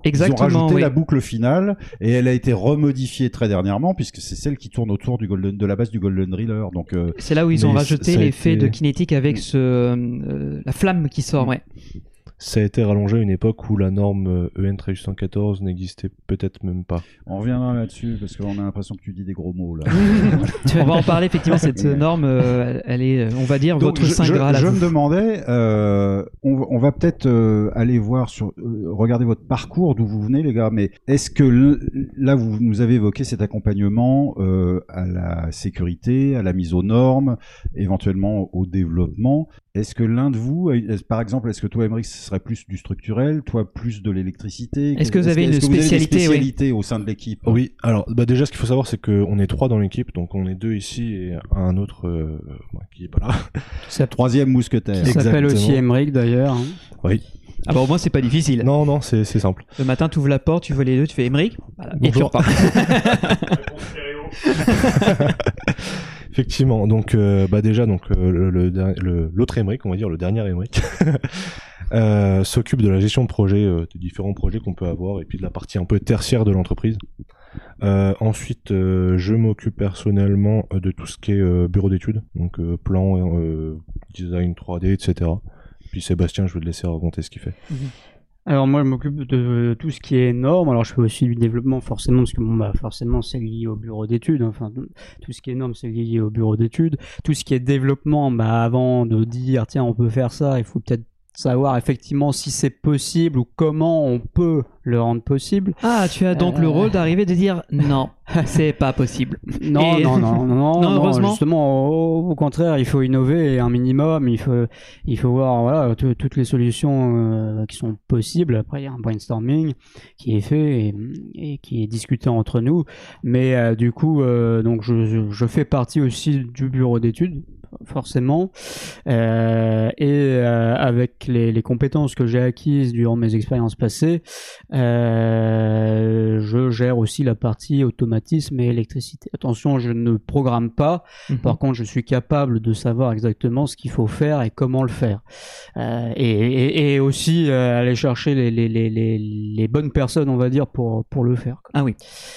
Exactement. Ils ont rajouté oui. la boucle finale et elle a été remodifiée très dernièrement puisque c'est celle qui tourne autour du golden, de la base du Golden Driller. Donc euh, C'est là où ils ont rajouté l'effet été- de kinétique avec ce, euh, la flamme qui sort, ouais. Ça a été rallongé à une époque où la norme euh, EN 114 n'existait peut-être même pas. On reviendra là-dessus parce qu'on a l'impression que tu dis des gros mots là. on va en parler effectivement. Cette norme, euh, elle est, euh, on va dire, Donc, votre je, saint je- graal. je me demandais, euh, on, va- on va peut-être euh, aller voir sur, euh, regarder votre parcours, d'où vous venez, les gars. Mais est-ce que là, vous nous avez évoqué cet accompagnement euh, à la sécurité, à la mise aux normes, éventuellement au développement. Est-ce que l'un de vous, est- par exemple, est-ce que toi, Emery, ce serait plus du structurel, toi plus de l'électricité? Est-ce que vous avez une spécialité, au sein de l'équipe? Oui, alors bah déjà ce qu'il faut savoir c'est qu'on est trois dans l'équipe, donc on est deux ici et un autre euh, qui est pas là. C'est troisième mousquetaire. Qui s'appelle aussi. Emmerich d'ailleurs. hein. Oui. Ah bah au moins c'est pas difficile. Non, non, c'est c'est simple. Le matin, tu ouvres la porte, tu vois les deux, tu fais Émeric, voilà, et tu repars. Effectivement, donc euh, bah déjà donc euh, le- l'autre Emmerich, on va dire le dernier Emmerich, euh, s'occupe de la gestion de projet, euh, des différents projets qu'on peut avoir et puis de la partie un peu tertiaire de l'entreprise. Ensuite, je m'occupe personnellement de tout ce qui est bureau d'études, donc plan, design 3D, etc. Puis Sébastien, je vais te laisser raconter ce qu'il fait. Alors moi je m'occupe de tout ce qui est norme. Alors je fais aussi du développement forcément parce que bon bah forcément c'est lié au bureau d'études. Enfin tout ce qui est norme c'est lié au bureau d'études. Tout ce qui est développement, bah avant de dire tiens on peut faire ça, il faut peut-être savoir effectivement si c'est possible ou comment on peut le rendre possible. Ah, tu as donc le Euh. rôle d'arriver de dire non, c'est pas possible. Non, Et- non, non, non, non, heureusement. Justement, au, au contraire, il faut innover un minimum. Il faut, il faut voir voilà tout- toutes les solutions euh, qui sont possibles. Après, il y a un brainstorming qui est fait et, et qui est discuté entre nous. Mais euh, du coup, euh, donc je, je- fais partie aussi du bureau d'études forcément Euh, et euh, avec les, les compétences que j'ai acquises durant mes expériences passées euh, je gère aussi la partie automatisme et électricité. Attention, je ne programme pas. Mhm. Par contre, je suis capable de savoir exactement ce qu'il faut faire et comment le faire. Euh, et, et- et aussi euh, aller chercher les, les, les, les, les bonnes personnes, on va dire, pour, pour le faire. Ah oui.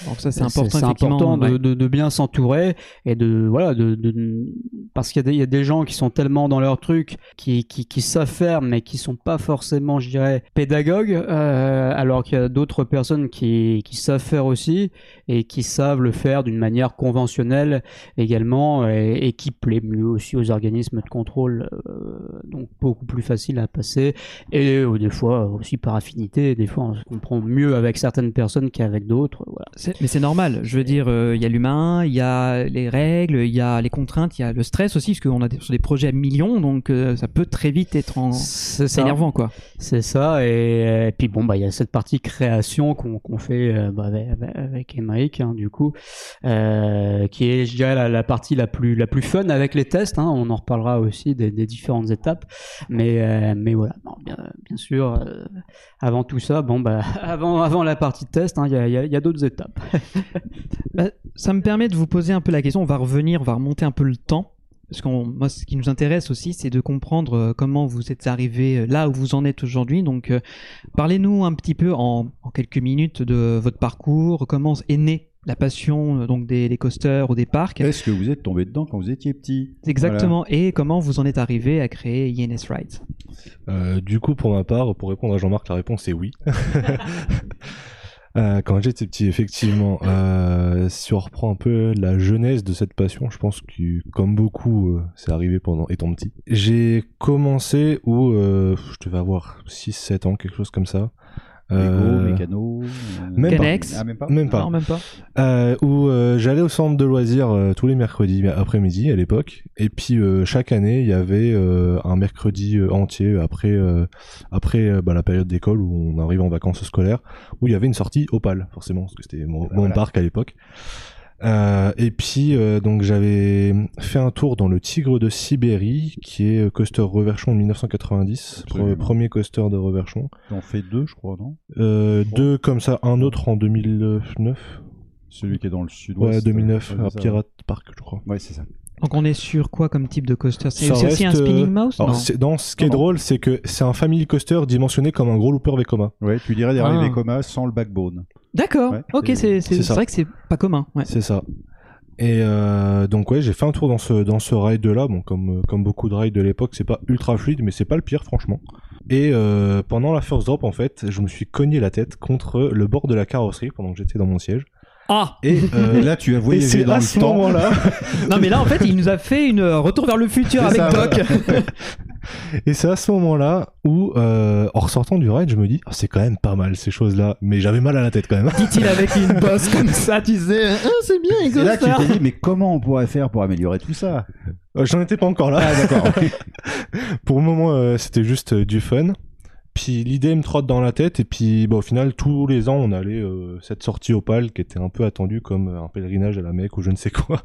Donc ça c'est important. C'est important de, ouais. de, de bien s'entourer et de voilà de, de- parce qu'il y, a des- il y a des gens qui sont tellement dans leur truc qui, qui, qui savent faire mais qui sont pas forcément je dirais pédagogues euh, alors qu'il y a d'autres personnes qui, qui savent faire aussi et qui savent le faire d'une manière conventionnelle également et, et qui plaît mieux aussi aux organismes de contrôle euh, donc beaucoup plus facile à passer et euh, des fois aussi par affinité des fois on se comprend mieux avec certaines personnes qu'avec d'autres voilà Mais c'est normal. Je veux dire, euh, il y a l'humain, il y a les règles, il y a les contraintes, il y a le stress aussi, parce qu'on a des, sur des projets à millions, donc euh, ça peut très vite être en... C'est énervant, quoi. C'est ça, et, et puis bon, bah il y a cette partie création qu'on fait euh, bah, avec, avec Emmerich, hein, du coup, euh, qui est, je dirais, la, partie la plus la plus fun avec les tests. Hein, on en reparlera aussi des, différentes étapes, mais euh, mais voilà, bien, sûr, euh, avant tout ça, bon bah avant avant la partie test, hein, il y a, a- a d'autres étapes. Bah, ça me permet de vous poser un peu la question. On va revenir, on va remonter un peu le temps. Parce que moi, ce qui nous intéresse aussi, c'est de comprendre comment vous êtes arrivé là où vous en êtes aujourd'hui. Donc, parlez-nous un petit peu en, en quelques minutes de votre parcours. Comment est née la passion euh, donc des, des coasters ou des parcs Est-ce que vous êtes tombé dedans quand vous étiez petit? Exactement. Et comment vous en êtes arrivé à créer INS Rides? Euh, du coup, pour ma part, pour répondre à Jean-Marc, la réponse est oui. Euh, quand j'étais petit, effectivement, euh, si on reprend un peu la jeunesse de cette passion, je pense que comme beaucoup, euh, c'est arrivé pendant étant petit. J'ai commencé où euh, je devais avoir 6-7 ans, quelque chose comme ça. Lego, mécano, euh, même Canex. pas. Ah, même pas Même pas. Non, même pas. Euh, où euh, j'allais au centre de loisirs euh, tous les mercredis après-midi à l'époque et puis euh, chaque année il y avait euh, un mercredi euh, entier après euh, après euh, bah, la période d'école où on arrive en vacances scolaires où il y avait une sortie Opal forcément parce que c'était mon, mon Voilà. parc à l'époque Euh, et puis euh, donc j'avais fait un tour dans le Tigre de Sibérie qui est euh, coaster Reverchon de 1990 Absolument. pre- premier coaster de Reverchon T'en fais deux, je crois, non? Euh, deux comme ça un autre en 2009 Celui qui est dans le sud-ouest. Ouais, 2009, euh, à. Pirate Park, je crois. Ouais, c'est ça. Donc, on est sur quoi comme type de coaster? C'est aussi un spinning mouse? alors, Non. non, ce qui est drôle, c'est que c'est un family coaster dimensionné comme un gros looper Vekoma. Ouais, tu dirais des Ah. Vekoma sans le backbone. D'accord. Ouais, ok, c'est- vrai que c'est pas commun. Ouais. C'est ça. Et euh, donc ouais, j'ai fait un tour dans ce dans ce ride là. Bon, comme comme beaucoup de rides de l'époque, c'est pas ultra fluide, mais c'est pas le pire franchement. Et euh, pendant la first drop, en fait, je me suis cogné la tête contre le bord de la carrosserie pendant que j'étais dans mon siège. Ah Et, euh, là, tu as voyagé c'est dans à le ce temps. moment-là. Non mais là en fait il nous a fait une retour vers le futur avec ça, Doc. Et c'est à ce moment-là où, euh, en ressortant du ride, je me dis, Ah, c'est quand même pas mal ces choses-là, mais j'avais mal à la tête quand même. Dit-il avec une bosse comme ça, tu sais. Ah, c'est bien, Et là, tu t'es dit, mais comment on pourrait faire pour améliorer tout ça? Euh, J'en étais pas encore là. Ah, d'accord. Pour le moment, euh, c'était juste euh, du fun. Puis l'idée me trotte dans la tête, et puis bah, au final, tous les ans, on allait euh, cette sortie opale qui était un peu attendue comme euh, un pèlerinage à la Mecque ou je ne sais quoi.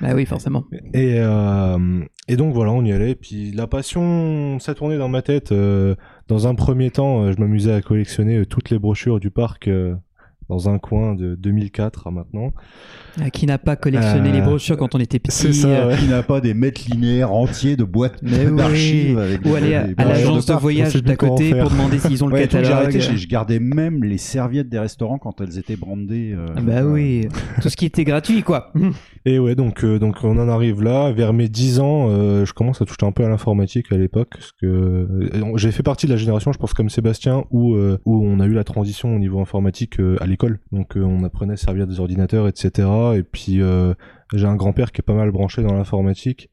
Bah oui, forcément. Et, euh, et donc voilà, on y allait. Puis la passion, ça tournait dans ma tête. euh, dans un premier temps, je m'amusais à collectionner toutes les brochures du parc euh, dans un coin de 2004 à maintenant. Ah, Qui n'a pas collectionné Euh, les brochures quand on était petit c'est ça, euh, ouais. Qui n'a pas des mètres linéaires entiers de boîtes oui. d'archives avec Ou aller à, l'agence de on voyage d'à côté pour demander s'ils ont le Ouais, catalogue. arrêté, je, je gardais même les serviettes des restaurants quand elles étaient brandées. euh, Ah Bah oui, tout ce qui était gratuit quoi. Et ouais, donc, euh, donc on en arrive là. Vers mes 10 ans, euh, je commence à toucher un peu à l'informatique à l'époque. Parce que euh, j'ai fait partie de la génération, je pense comme Sébastien, où, euh, où on a eu la transition au niveau informatique euh, à l'école. Donc euh, on apprenait à servir des ordinateurs, etc. Et puis euh, j'ai un grand-père qui est pas mal branché dans l'informatique.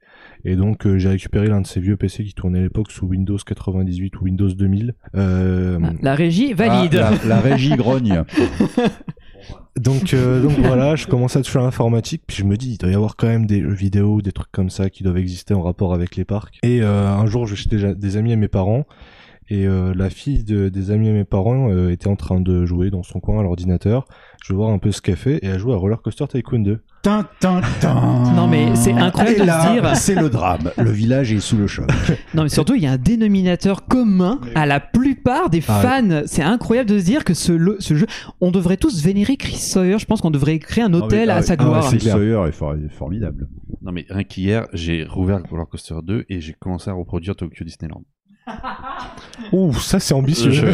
Et donc euh, j'ai récupéré l'un de ces vieux PC qui tournait à l'époque sous Windows 98 ou Windows 2000. Euh, La régie valide. Ah, la, la régie grogne. Donc, euh, donc voilà, je commence à toucher à l'informatique, puis je me dis, il doit y avoir quand même des jeux vidéo, des trucs comme ça qui doivent exister en rapport avec les parcs. Et euh, un jour, je vais chez des, amis à mes parents, et euh, la fille de, des amis à mes parents euh, était en train de jouer dans son coin à l'ordinateur. Je vais voir un peu ce qu'elle fait, et elle joue à Roller Coaster Tycoon 2. Tin, tin, tin. Non, mais c'est incroyable Et de se dire- C'est le drame. Le village est sous le choc. Non mais surtout il y a un dénominateur commun à la plupart des Ah fans. C'est incroyable de se dire que ce, le- ce jeu, on devrait tous vénérer Chris Sawyer. Je pense qu'on devrait créer un hôtel Ah, mais- à sa ah, gloire. Chris clair. Sawyer est, for- est formidable. Non, mais rien qu'hier, j'ai rouvert Roller Coaster 2 et j'ai commencé à reproduire Tokyo Disneyland. Ouh, ça c'est ambitieux. Je-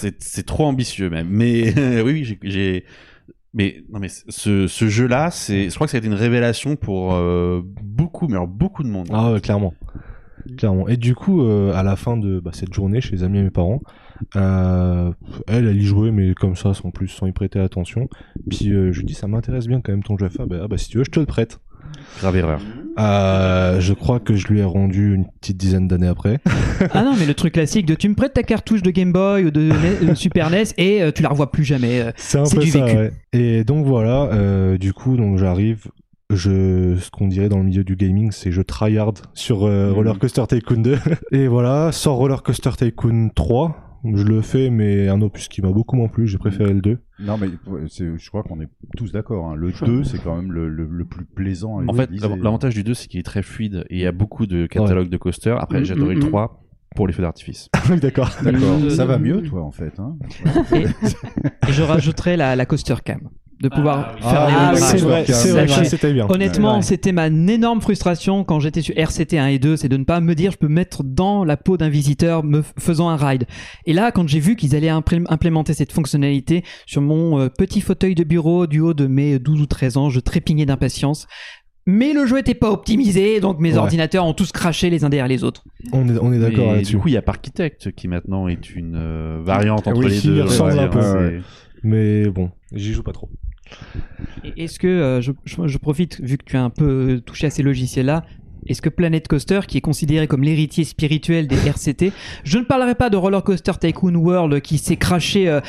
c'est, trop ambitieux même. Mais oui, oui, j'ai, Mais non, mais ce, ce jeu-là, c'est, je crois que ça a été une révélation pour euh, beaucoup, mais alors beaucoup de monde. Ah ouais, clairement. Clairement. Et du coup, euh, à la fin de bah, cette journée chez les amis et mes parents, euh, elle, elle y jouait, mais comme ça, sans plus, sans y prêter attention. Puis euh, je lui dis, ça m'intéresse bien quand même ton jeu à faire. Bah, ah, bah si tu veux, je te le prête. Grave erreur. Euh, je crois que je lui ai rendu une petite dizaine d'années après. Ah non mais le truc classique de tu me prêtes ta cartouche de Game Boy ou de, NES de Super NES et euh, tu la revois plus jamais. euh. C'est un C'est peu du ça, vécu. ouais. Et donc voilà, euh, du coup, donc j'arrive. Je, ce qu'on dirait dans le milieu du gaming, c'est je tryhard sur euh, Mhm. Roller Coaster Tycoon 2. Et voilà, sort Roller Coaster Tycoon 3. Je le fais, mais un opus qui m'a beaucoup moins plu. J'ai préféré le 2. Non, mais je crois qu'on est tous d'accord. hein. Le 2, c'est quand même le, le- le plus plaisant. à En fait, l'avantage du 2, c'est qu'il est très fluide et il y a beaucoup de catalogues de coasters. Après, Mm, j'ai adoré mm, le mm. 3 pour les feux d'artifice. D'accord. D'accord. Euh, Ça va mieux, toi, en fait. Hein Et, et je rajouterai la, la coaster cam de pouvoir faire Ah les oui, c'est vrai, c'est c'était bien. Honnêtement, Ouais. c'était ma énorme frustration quand j'étais sur RCT 1 et 2, c'est de ne pas me dire je peux me mettre dans la peau d'un visiteur me faisant un ride. Et là, quand j'ai vu qu'ils allaient implé- implémenter cette fonctionnalité sur mon euh, petit fauteuil de bureau du haut de mes 12 ou 13 ans, je trépignais d'impatience. Mais le jeu était pas optimisé, donc mes Ouais. ordinateurs ont tous craché les uns derrière les autres. On est, on est d'accord là-dessus. Du coup, il y a Parkitect qui maintenant est une euh, variante entre Oui, les deux. ressemble un peu. Mais bon, j'y joue pas trop. Et Est-ce que, euh, je, je- je profite, vu que tu as un peu touché à ces logiciels-là, est-ce que Planet Coaster, qui est considéré comme l'héritier spirituel des RCT, je ne parlerai pas de Roller Coaster Tycoon World qui s'est craché euh,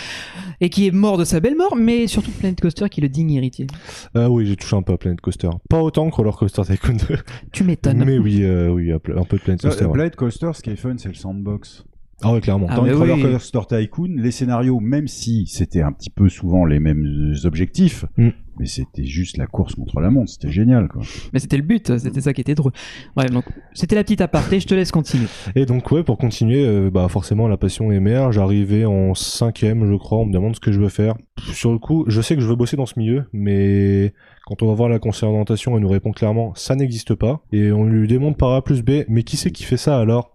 et qui est mort de sa belle mort, mais surtout Planet Coaster qui est le digne héritier. Ah oui, j'ai touché un peu à Planet Coaster. Pas autant que Roller Coaster Tycoon 2. Tu m'étonnes. Mais oui, euh, oui, un peu de Planet Coaster. ouais. Blade Coaster, ce qui est fun, c'est le sandbox. Ah ouais, clairement. Ah, Dans les Roller oui. Coaster Tycoon, les scénarios, même si c'était un petit peu souvent les mêmes objectifs, Mm. mais c'était juste la course contre la montre. C'était génial, quoi. Mais c'était le but, c'était ça qui était drôle. Bref, donc c'était la petite aparté, je te laisse continuer. Et donc ouais, pour continuer, euh, bah forcément la passion émerge. J'arrivais en cinquième, je crois. On me demande ce que je veux faire. Sur le coup, je sais que je veux bosser dans ce milieu, mais quand on va voir la concertation, elle nous répond clairement ça n'existe pas. Et on lui demande par A plus B, mais qui c'est qui fait ça alors?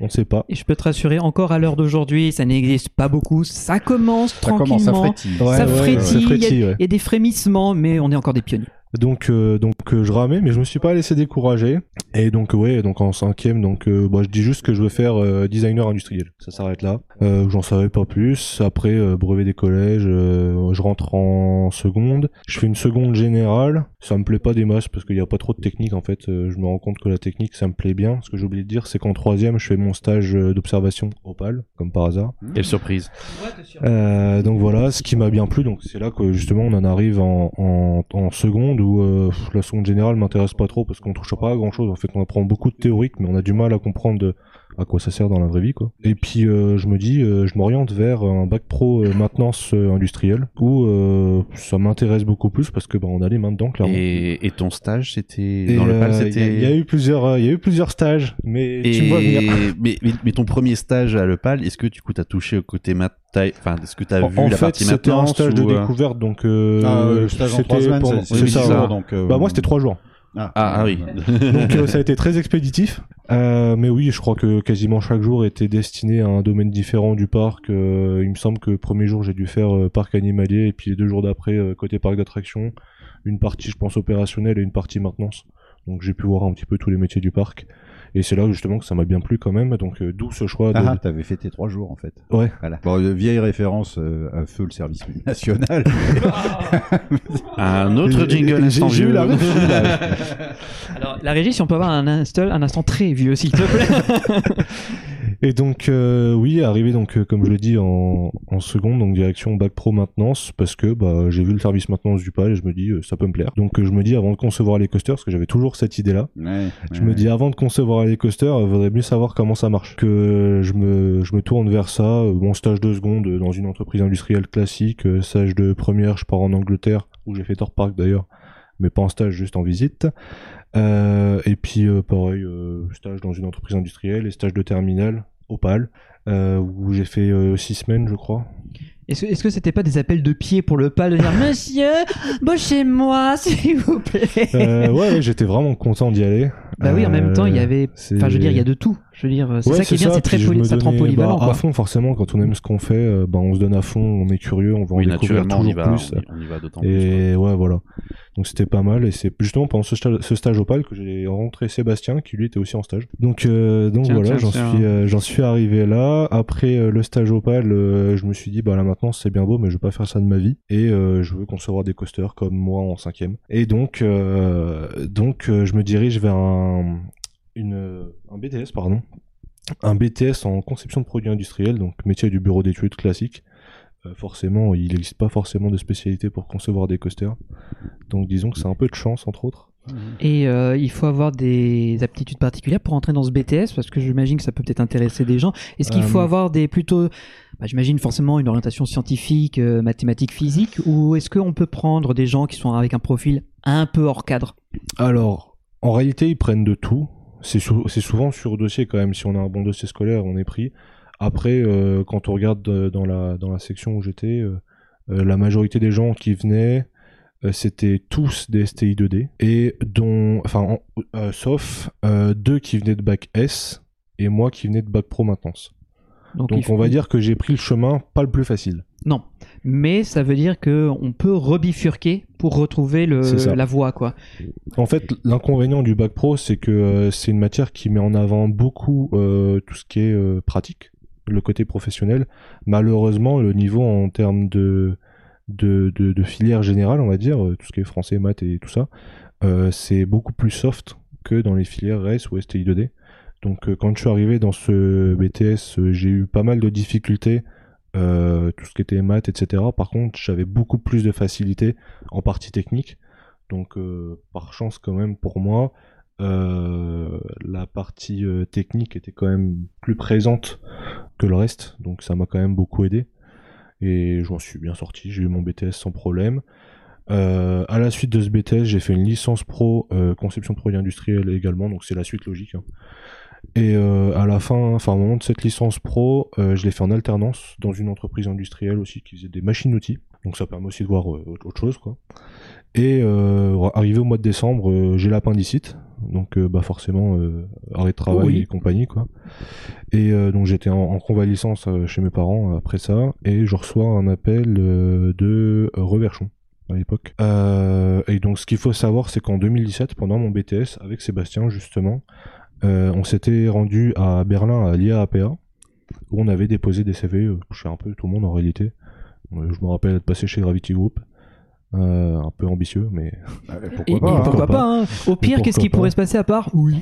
On sait pas. Et je peux te rassurer, encore à l'heure d'aujourd'hui, ça n'existe pas beaucoup, ça commence Ça tranquillement. commence. Ouais, ça ouais, frétille, ça il y a- frétille, ouais. il y, a des frémissements, mais on est encore des pionniers. Donc euh, donc euh, je ramais, mais je me suis pas laissé décourager. Et donc ouais, donc en cinquième, donc euh, bah, je dis juste que je veux faire euh, designer industriel. Ça s'arrête là. Euh, J'en savais pas plus. Après euh, brevet des collèges, euh, je rentre en seconde. Je fais une seconde générale. Ça me plaît pas des masses parce qu'il y a pas trop de technique en fait. Euh, je me rends compte que la technique ça me plaît bien. Ce que j'ai oublié de dire, c'est qu'en troisième, je fais mon stage d'observation Opal, comme par hasard. Quelle surprise. Euh, donc voilà, ce qui m'a bien plu. Donc c'est là que justement on en arrive en, en, en seconde euh, la seconde générale m'intéresse pas trop parce qu'on touche pas à grand chose. En fait, on apprend beaucoup de théorique, mais on a du mal à comprendre à quoi ça sert dans la vraie vie, quoi. Et puis euh, je me dis, euh, je m'oriente vers un bac pro euh, maintenance euh, industrielle où euh, ça m'intéresse beaucoup plus parce que bah, on a les mains dedans clairement. Et, et ton stage, c'était dans le PAL, euh, c'était. Il y, a- il y a eu plusieurs, euh, il y a eu plusieurs stages, mais tu me vois venir. mais, mais, mais ton premier stage à l'EPAL, est-ce que du coup t'as touché au côté mat taille- enfin est-ce que t'as En, vu en la fait, partie c'était un stage de ou, découverte, donc euh, Ah, euh, le stage en trois semaines, c'est- ça. donc, euh, Bah moi c'était trois jours. Ah, Ah, ah oui. donc euh, ça a été très expéditif. Euh, mais oui, je crois que quasiment chaque jour était destiné à un domaine différent du parc. Euh, il me semble que le premier jour j'ai dû faire parc animalier et puis les deux jours d'après côté parc d'attractions, une partie je pense opérationnelle et une partie maintenance. Donc j'ai pu voir un petit peu tous les métiers du parc. Et c'est là justement que ça m'a bien plu quand même. Donc euh, d'où ce choix de... Ah, t'avais fait tes trois jours en fait. Ouais. Voilà. Bon, euh, vieille référence euh, à feu le service national. Un autre jingle j'ai- instant vieux. la Alors, la régie, si on peut avoir un instant, un instant très vieux, s'il te plaît. Et donc euh, oui, arrivé donc euh, comme je l'ai dit en, en seconde, donc direction bac pro maintenance parce que bah j'ai vu le service maintenance du PAL et je me dis euh, ça peut me plaire. Donc euh, je me dis avant de concevoir les coasters parce que j'avais toujours cette idée là. Ouais, Je ouais, me ouais. dis avant de concevoir les coasters, il vaudrait mieux savoir comment ça marche. Que je me je me tourne vers ça, euh, mon stage de seconde dans une entreprise industrielle classique, euh, stage de première, je pars en Angleterre où j'ai fait Thor Park d'ailleurs, mais pas en stage, juste en visite. Euh, et puis euh, pareil, euh, stage dans une entreprise industrielle et stage de terminale Opal, euh, où j'ai fait euh, six semaines, je crois. Est-ce est-ce que c'était pas des appels de pied pour le pas de dire Monsieur, bochez-moi, s'il vous plaît? Euh, ouais, j'étais vraiment content d'y aller. Bah oui, en même temps, il y avait. Enfin, je veux dire, il y a de tout. Je veux dire, c'est Ouais, ça qui est bien, c'est très poly- ça te rend donnais, polyvalent. bah, quoi. à fond, forcément, quand on aime ce qu'on fait, euh, bah, on se donne à fond, on est curieux, on va Oui, en découvrir naturellement, on y toujours va, plus. on y- on y va d'autant plus. Et ouais, voilà. Donc c'était pas mal. Et c'est justement pendant ce stage, ce stage Opal que j'ai rencontré Sébastien, qui lui était aussi en stage. Donc, euh, donc Tiens, voilà, j'en suis, euh, j'en suis arrivé là. Après euh, le stage Opal, euh, je me suis dit, bah là maintenant c'est bien beau, mais je veux pas faire ça de ma vie. Et euh, je veux concevoir des coasters comme moi en cinquième. Et donc, euh, donc euh, je me dirige vers un, une, un BTS, pardon. Un BTS en conception de produits industriels, donc métier du bureau d'études classique. Euh, forcément, il n'existe pas forcément de spécialité pour concevoir des coasters. Donc disons que c'est un peu de chance, entre autres. Et euh, il faut avoir des aptitudes particulières pour entrer dans ce BTS parce que j'imagine que ça peut peut-être intéresser des gens. Est-ce qu'il faut Euh, avoir des plutôt, bah, j'imagine forcément une orientation scientifique, euh, mathématiques, physique, ou est-ce qu'on peut prendre des gens qui sont avec un profil un peu hors cadre? Alors, en réalité, ils prennent de tout. C'est sou- c'est souvent sur dossier quand même. Si on a un bon dossier scolaire, on est pris. Après, euh, quand on regarde euh, dans la, dans la section où j'étais, euh, la majorité des gens qui venaient, euh, c'était tous des STI 2D. Et dont, enfin, en- sauf deux qui venaient de bac S et moi qui venais de bac pro maintenance. Donc, Donc il faut- on va dire que j'ai pris le chemin pas le plus facile. Non, mais ça veut dire que on peut rebifurquer pour retrouver le, la voie, quoi. En fait, l'inconvénient du bac pro, c'est que euh, c'est une matière qui met en avant beaucoup euh, tout ce qui est euh, pratique, le côté professionnel. Malheureusement, le niveau en termes de, de, de, de filière générale, on va dire, tout ce qui est français, maths et tout ça, c'est beaucoup plus soft que dans les filières RS ou STI 2D. Donc quand je suis arrivé dans ce BTS, j'ai eu pas mal de difficultés, euh, tout ce qui était maths, etc. Par contre, j'avais beaucoup plus de facilité en partie technique. Donc euh, par chance quand même pour moi, euh, la partie technique était quand même plus présente que le reste. Donc ça m'a quand même beaucoup aidé. Et je m'en suis bien sorti, j'ai eu mon BTS sans problème. À la suite de ce BTS, j'ai fait une licence pro conception de produits industriels également, donc c'est la suite logique. hein. Et euh, à la fin, enfin au moment de cette licence pro, euh, je l'ai fait en alternance dans une entreprise industrielle aussi qui faisait des machines-outils. Donc ça permet aussi de voir euh, autre chose quoi. Et arrivé au mois de décembre, j'ai l'appendicite, donc bah forcément arrêt de travail Oui. et compagnie quoi. Et donc j'étais en, en convalescence chez mes parents après ça, et je reçois un appel de Reverchon. à l'époque. Et donc ce qu'il faut savoir, c'est qu'en 2017, pendant mon BTS, avec Sébastien justement, euh, on s'était rendu à Berlin à l'IAAPA, où on avait déposé des CV euh, chez un peu tout le monde en réalité. Euh, je me rappelle être passé chez Gravity Group. Euh, un peu ambitieux, mais Et- et pourquoi pas, hein. Au pire, Pourquoi qu'est-ce qui pas. pourrait se passer à part? Oui.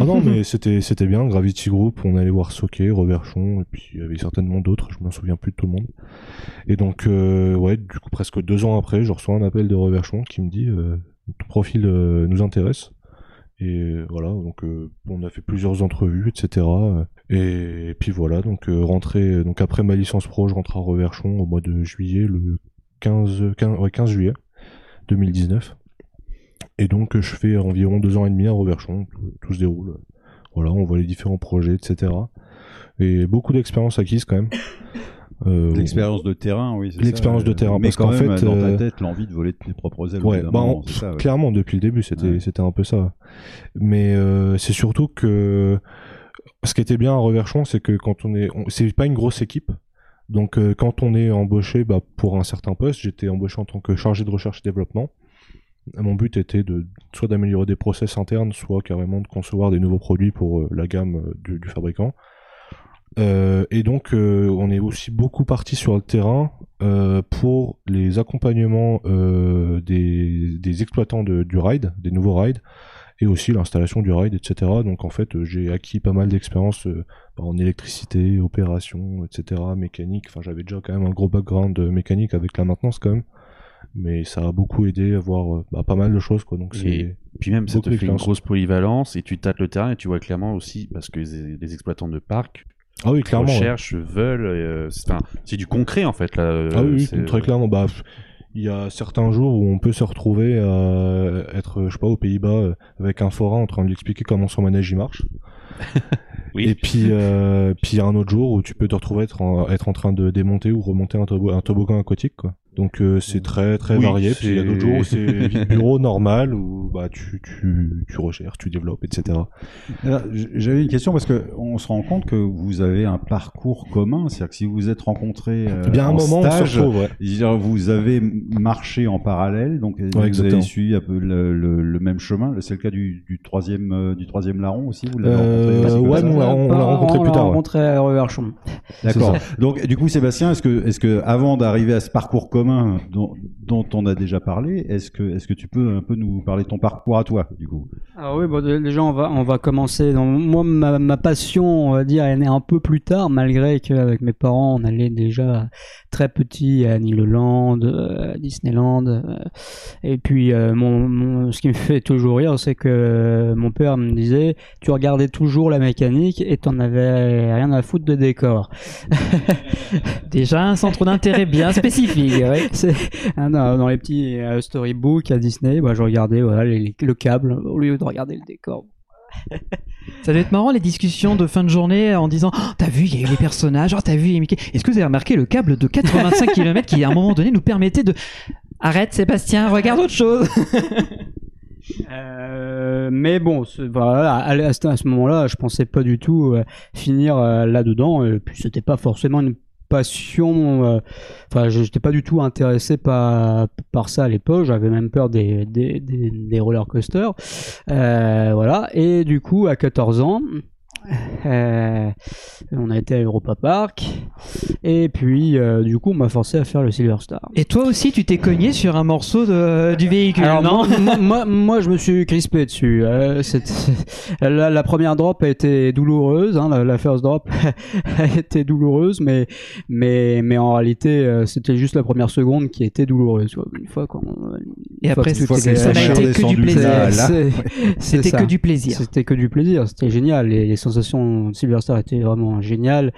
Ah non, mais c'était c'était bien. Gravity Group, on allait voir Soké, Reverchon, et puis il y avait certainement d'autres. Je me souviens plus de tout le monde. Et donc, euh, ouais, du coup, presque deux ans après, je reçois un appel de Reverchon qui me dit euh, ton profil euh, nous intéresse. Et voilà, donc euh, on a fait plusieurs entrevues, etc. Et, puis voilà, donc euh, rentré, donc après ma licence pro, je rentre à Reverchon au mois de juillet, le 15, 15, ouais, 15 juillet 2019. Et donc, je fais environ deux ans et demi à Reverchon. Tout se déroule. Voilà, on voit les différents projets, etc. Et beaucoup d'expérience acquise quand même. Euh, L'expérience de terrain, oui. L'expérience de terrain, Mais parce quand qu'en fait, dans ta euh, tête, l'envie de voler de tes propres ailes. Ouais, bah, moment, ça, ouais. clairement, depuis le début, c'était Ouais. c'était un peu ça. Mais euh, c'est surtout que ce qui était bien à Reverchon, c'est que quand on est, c'est pas une grosse équipe. Donc euh, quand on est embauché bah, pour un certain poste, j'étais embauché en tant que chargé de recherche et développement. Mon but était de soit d'améliorer des process internes, soit carrément de concevoir des nouveaux produits pour euh, la gamme euh, du, du fabricant. Euh, et donc, euh, on est aussi beaucoup parti sur le terrain euh, pour les accompagnements des, des exploitants de- du ride, des nouveaux rides, et aussi l'installation du ride, etc. Donc, en fait, j'ai acquis pas mal d'expérience euh, en électricité, opération, etc., mécanique. Enfin, j'avais déjà quand même un gros background mécanique avec la maintenance quand même. Mais ça a beaucoup aidé à voir bah, pas mal de choses, quoi. Donc, Et c'est puis même, ça te fait une grosse polyvalence et tu tâtes le terrain et tu vois clairement aussi, parce que les, les exploitants de parcs Ah oui, clairement, ouais. recherchent, veulent. euh, c'est du concret en fait. Là, euh, Ah oui, c'est- très clairement. Bah, il y a certains jours où on peut se retrouver à être, je sais pas, aux Pays-Bas euh, avec un forain en train de lui expliquer comment son manège il marche. Oui. Et puis, euh, puis il y a un autre jour où tu peux te retrouver être en, être en train de démonter ou remonter un, tobo- un toboggan aquatique, quoi. Donc euh, c'est très très Oui, varié. Puis il y a d'autres jours où c'est bureau normal où bah tu tu tu recherches, tu développes, etc. J- J'avais une question parce que on se rend compte que vous avez un parcours commun, c'est-à-dire que si vous vous êtes rencontrés euh, Eh bien, un en moment, on stage, retrouve, ouais. vous avez marché en parallèle, donc vous avez suivi un peu le, le- le même chemin. C'est le cas du, du troisième euh, du troisième larron aussi. Vous l'avez rencontré Euh, comme ouais, nous, on l'a- on l'a rencontré plus tard. ouais. rencontré à Reverchon. D'accord. Donc, du coup, Sébastien, est-ce que, est-ce que, avant d'arriver à ce parcours commun dont, on a déjà parlé, est-ce que, est-ce que tu peux un peu nous parler de ton parcours à toi, du coup? Ah oui, bon, dé- déjà on va on va commencer. Moi, ma, passion, on va dire, est née un peu plus tard, malgré qu'avec mes parents, on allait déjà très petit à Niloland, euh, à Disneyland. euh, et puis, euh, ce qui me fait toujours rire, c'est que mon père me disait, tu regardais toujours la mécanique et t'en avais rien à foutre de décor. Déjà un centre d'intérêt bien spécifique. C'est ah non, dans les petits euh, storybooks à Disney, bah, je regardais voilà, les- les- le câble au lieu de regarder le décor. Ça doit être marrant les discussions de fin de journée en disant oh, T'as vu, il y a eu les personnages, oh, t'as vu, il y a Mickey. Est-ce que vous avez remarqué le câble de 85 km qui à un moment donné nous permettait de. Arrête Sébastien, regarde autre chose Euh, mais bon, c'est- voilà, à, à ce- à ce moment-là, je pensais pas du tout euh, finir euh, là-dedans. Et puis c'était pas forcément une passion. euh, Enfin, je j'étais pas du tout intéressé par par ça à l'époque. J'avais même peur des des, des, des roller coasters. Euh, voilà. Et du coup, à 14 ans. euh, on a été à Europa Park et puis euh, du coup on m'a forcé à faire le Silver Star. Et toi aussi, tu t'es cogné sur un morceau de, du véhicule, Alors, non? moi, moi, moi, moi, je me suis crispé dessus. Euh, la, la première drop a été douloureuse, hein, la, la first drop a été douloureuse, mais mais mais en réalité, c'était juste la première seconde qui était douloureuse. Une fois qu'on Et fois après, était ça n'a été que du plaisir. c'était que du plaisir. C'était que du plaisir. C'était génial. Sensations de Silverstar étaient vraiment géniales.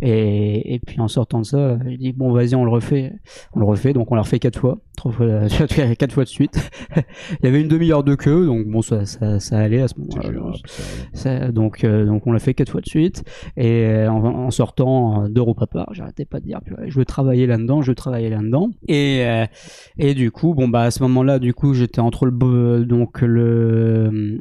Et, et puis en sortant de ça, j'ai dit bon vas-y on le refait. On le refait. Donc on l'a refait quatre fois, trois fois, quatre fois de suite. Il y avait une demi-heure de queue, donc bon ça ça, ça allait à ce moment-là. Ça- Donc euh, donc on l'a fait quatre fois de suite. Et euh, en, en sortant d'Europa Park, j'arrêtais pas de dire je veux travailler là-dedans, je veux travailler là-dedans. Et euh, et du coup bon bah à ce moment-là du coup j'étais entre le donc le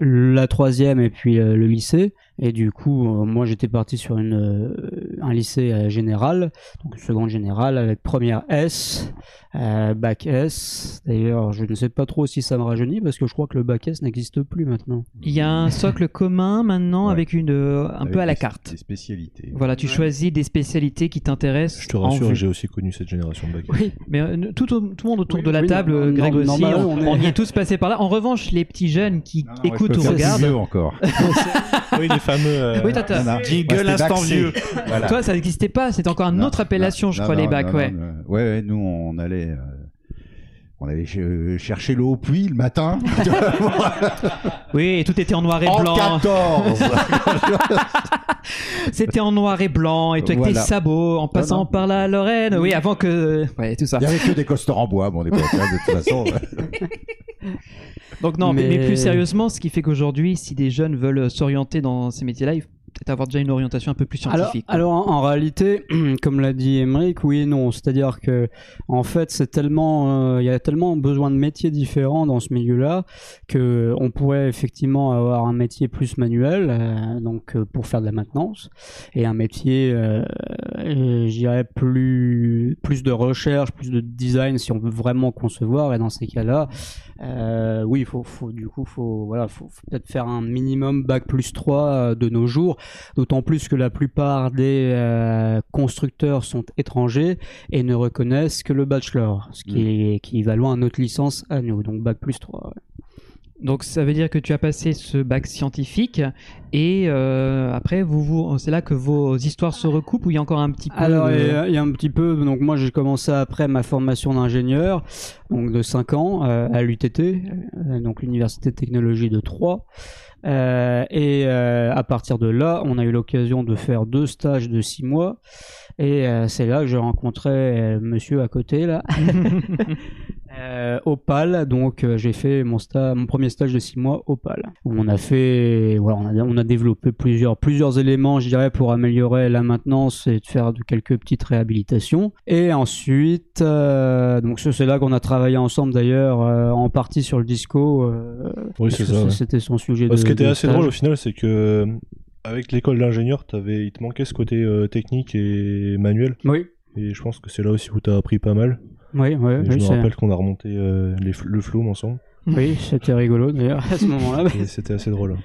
la troisième et puis le lycée. Et du coup, euh, moi j'étais parti sur une, euh, un lycée euh, général, donc seconde générale avec première S, euh, bac S. D'ailleurs, je ne sais pas trop si ça me rajeunit parce que je crois que le bac S n'existe plus maintenant. Il y a un socle commun maintenant Ouais. avec une euh, un Avec peu à la carte. Des spécialités. Voilà, tu choisis des spécialités qui t'intéressent. Je te rassure, j'ai aussi connu cette génération de bac. Oui, mais euh, tout, au- tout le monde autour Oui, de la oui, table, non, Greg non, aussi, on, on est- on y est tous passés par là. En revanche, les petits jeunes qui Non, non, ouais, écoutent ou regardent, encore. oui, les fameux. euh, Oui, toi, t'as- Non, non. Jingle instant vieux. Voilà. toi, ça n'existait pas. C'était encore une Non, autre appellation, non, je crois, non, les bacs, non, ouais. non, non. ouais. ouais, nous on allait, euh, on allait ch- chercher l'eau au puits le matin. Oui, et tout était en noir et en blanc. 14 C'était en noir et blanc, et toi avec tes sabots, en passant non. par la Lorraine. Oui, avant que. Ouais, tout ça. Il y avait que des costeurs en bois, bon, pas de toute façon. Donc, non, mais... Plus sérieusement, ce qui fait qu'aujourd'hui, si des jeunes veulent s'orienter dans ces métiers-là, il peut-être avoir déjà une orientation un peu plus scientifique. alors en, en réalité, comme l'a dit Emmerich, oui et non. C'est-à-dire que en fait, c'est tellement, euh, il y a tellement besoin de métiers différents dans ce milieu-là que on pourrait effectivement avoir un métier plus manuel, euh, donc euh, pour faire de la maintenance, et un métier, je dirais plus plus de recherche, plus de design si on veut vraiment concevoir. Et dans ces cas-là, oui, il faut, faut du coup, faut voilà, faut, faut peut-être faire un minimum bac plus 3 euh, de nos jours. D'autant plus que la plupart des euh, constructeurs sont étrangers et ne reconnaissent que le bachelor, ce qui, est, équivalent à notre licence à nous, donc bac plus 3. ouais. Donc ça veut dire que tu as passé ce bac scientifique et euh, après vous, vous c'est là que vos histoires se recoupent ou il y a encore un petit peu Alors, de- il y, a- il y a un petit peu. Donc, moi, j'ai commencé après ma formation d'ingénieur, donc de 5 ans, euh, à l'UTT, euh, donc l'Université de technologie de Troyes. Et à partir de là, on a eu l'occasion de faire deux stages de 6 mois. Et c'est là que j'ai rencontré monsieur à côté, là. Euh, Opal, donc euh, j'ai fait mon, sta- mon premier stage de 6 mois Opal. Où on a fait, voilà, on a, on a développé plusieurs, plusieurs éléments, je dirais, pour améliorer la maintenance et de faire de quelques petites réhabilitations. Et ensuite, euh, donc c'est là qu'on a travaillé ensemble d'ailleurs, en partie sur le disco. Oui, c'est ça. ouais. C'était son sujet de Ce qui était assez stage. drôle au final, c'est que avec l'école d'ingénieur, il te manquait ce côté technique et manuel. Oui, Et je pense que c'est là aussi où t'as appris pas mal. Oui, oui. Je me rappelle qu'on a remonté euh, les le flow ensemble. Oui, c'était rigolo d'ailleurs à ce moment-là. Et c'était assez drôle.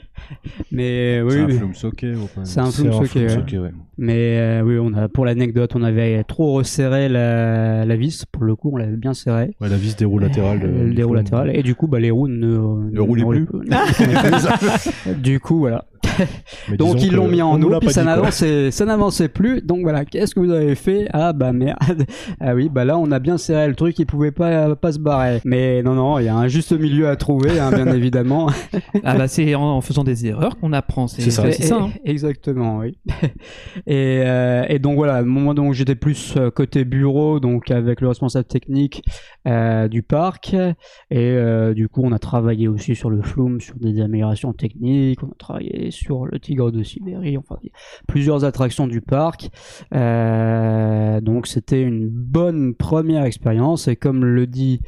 Mais oui, C'est un mais- soqué. point. c'est un film soqué, ouais. ouais. Mais euh, oui, on a pour l'anecdote, on avait trop resserré la, la vis. Pour le coup, on l'avait bien serré. Ouais, la vis des roues latérales. Euh, euh, les roues flow. latérales. Et du coup, bah, les roues ne, Ne roulaient plus. du coup, voilà. Mais Donc ils l'ont mis en nous eau, puis ça n'avançait, ça n'avançait plus. Donc voilà, qu'est-ce que vous avez fait? Ah bah merde. Ah oui, bah là on a bien serré le truc, il pouvait pas pas se barrer. Mais non non, il y a un juste milieu à trouver, hein, bien évidemment. Ah bah c'est en, en faisant des erreurs qu'on apprend. C'est C'est ça. c'est ça. hein. Exactement, oui. et, euh, et donc voilà, moi donc j'étais plus euh, côté bureau, donc avec le responsable technique euh, du parc. Et euh, du coup, on a travaillé aussi sur le flume, sur des améliorations techniques. On a travaillé sur le tigre de Sibérie, enfin plusieurs attractions du parc. Euh, donc c'était une bonne première expérience. Et comme le dit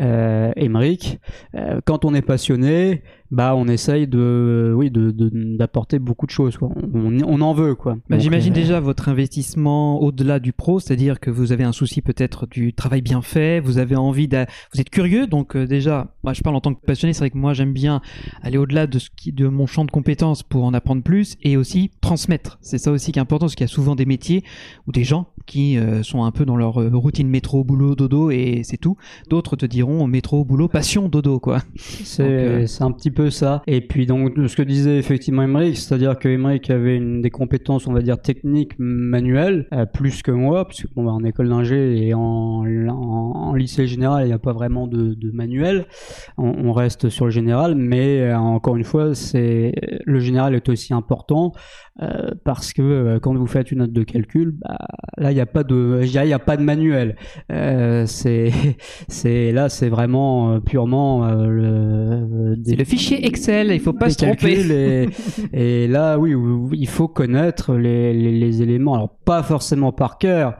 euh, Emmerich, euh, quand on est passionné, bah on essaye de, oui, de de- d'apporter beaucoup de choses. Quoi. On, on en veut quoi. Bah, J'imagine euh, déjà votre investissement au-delà du pro, c'est-à-dire que vous avez un souci peut-être du travail bien fait, vous avez envie d'a- vous êtes curieux, donc euh, déjà, moi je parle en tant que passionné, c'est vrai que moi j'aime bien aller au-delà de ce qui, de mon champ de compétences pour en apprendre plus et aussi transmettre. C'est ça aussi qui est important, parce qu'il y a souvent des métiers ou des gens qui euh, sont un peu dans leur euh, routine métro, boulot, dodo et c'est tout. D'autres te diront métro, boulot, passion, dodo quoi. C'est euh, un petit peu ça. Et puis donc ce que disait effectivement Emmerich, c'est-à-dire que Emmerich avait une, des compétences, on va dire techniques, manuelles, euh, plus que moi, parce que bon, bah, en école d'ingé et en, en, en lycée général, il n'y a pas vraiment de, de manuel. On, on reste sur le général, mais euh, encore une fois, c'est le général est aussi important euh, parce que euh, quand vous faites une note de calcul, bah, là il n'y a pas de, il y a pas de manuel. Euh, c'est, c'est là, c'est vraiment purement euh, le, des- le fichier Excel, il faut pas se tromper. et, et là, oui, il faut connaître les, les, les éléments. Alors pas forcément par cœur,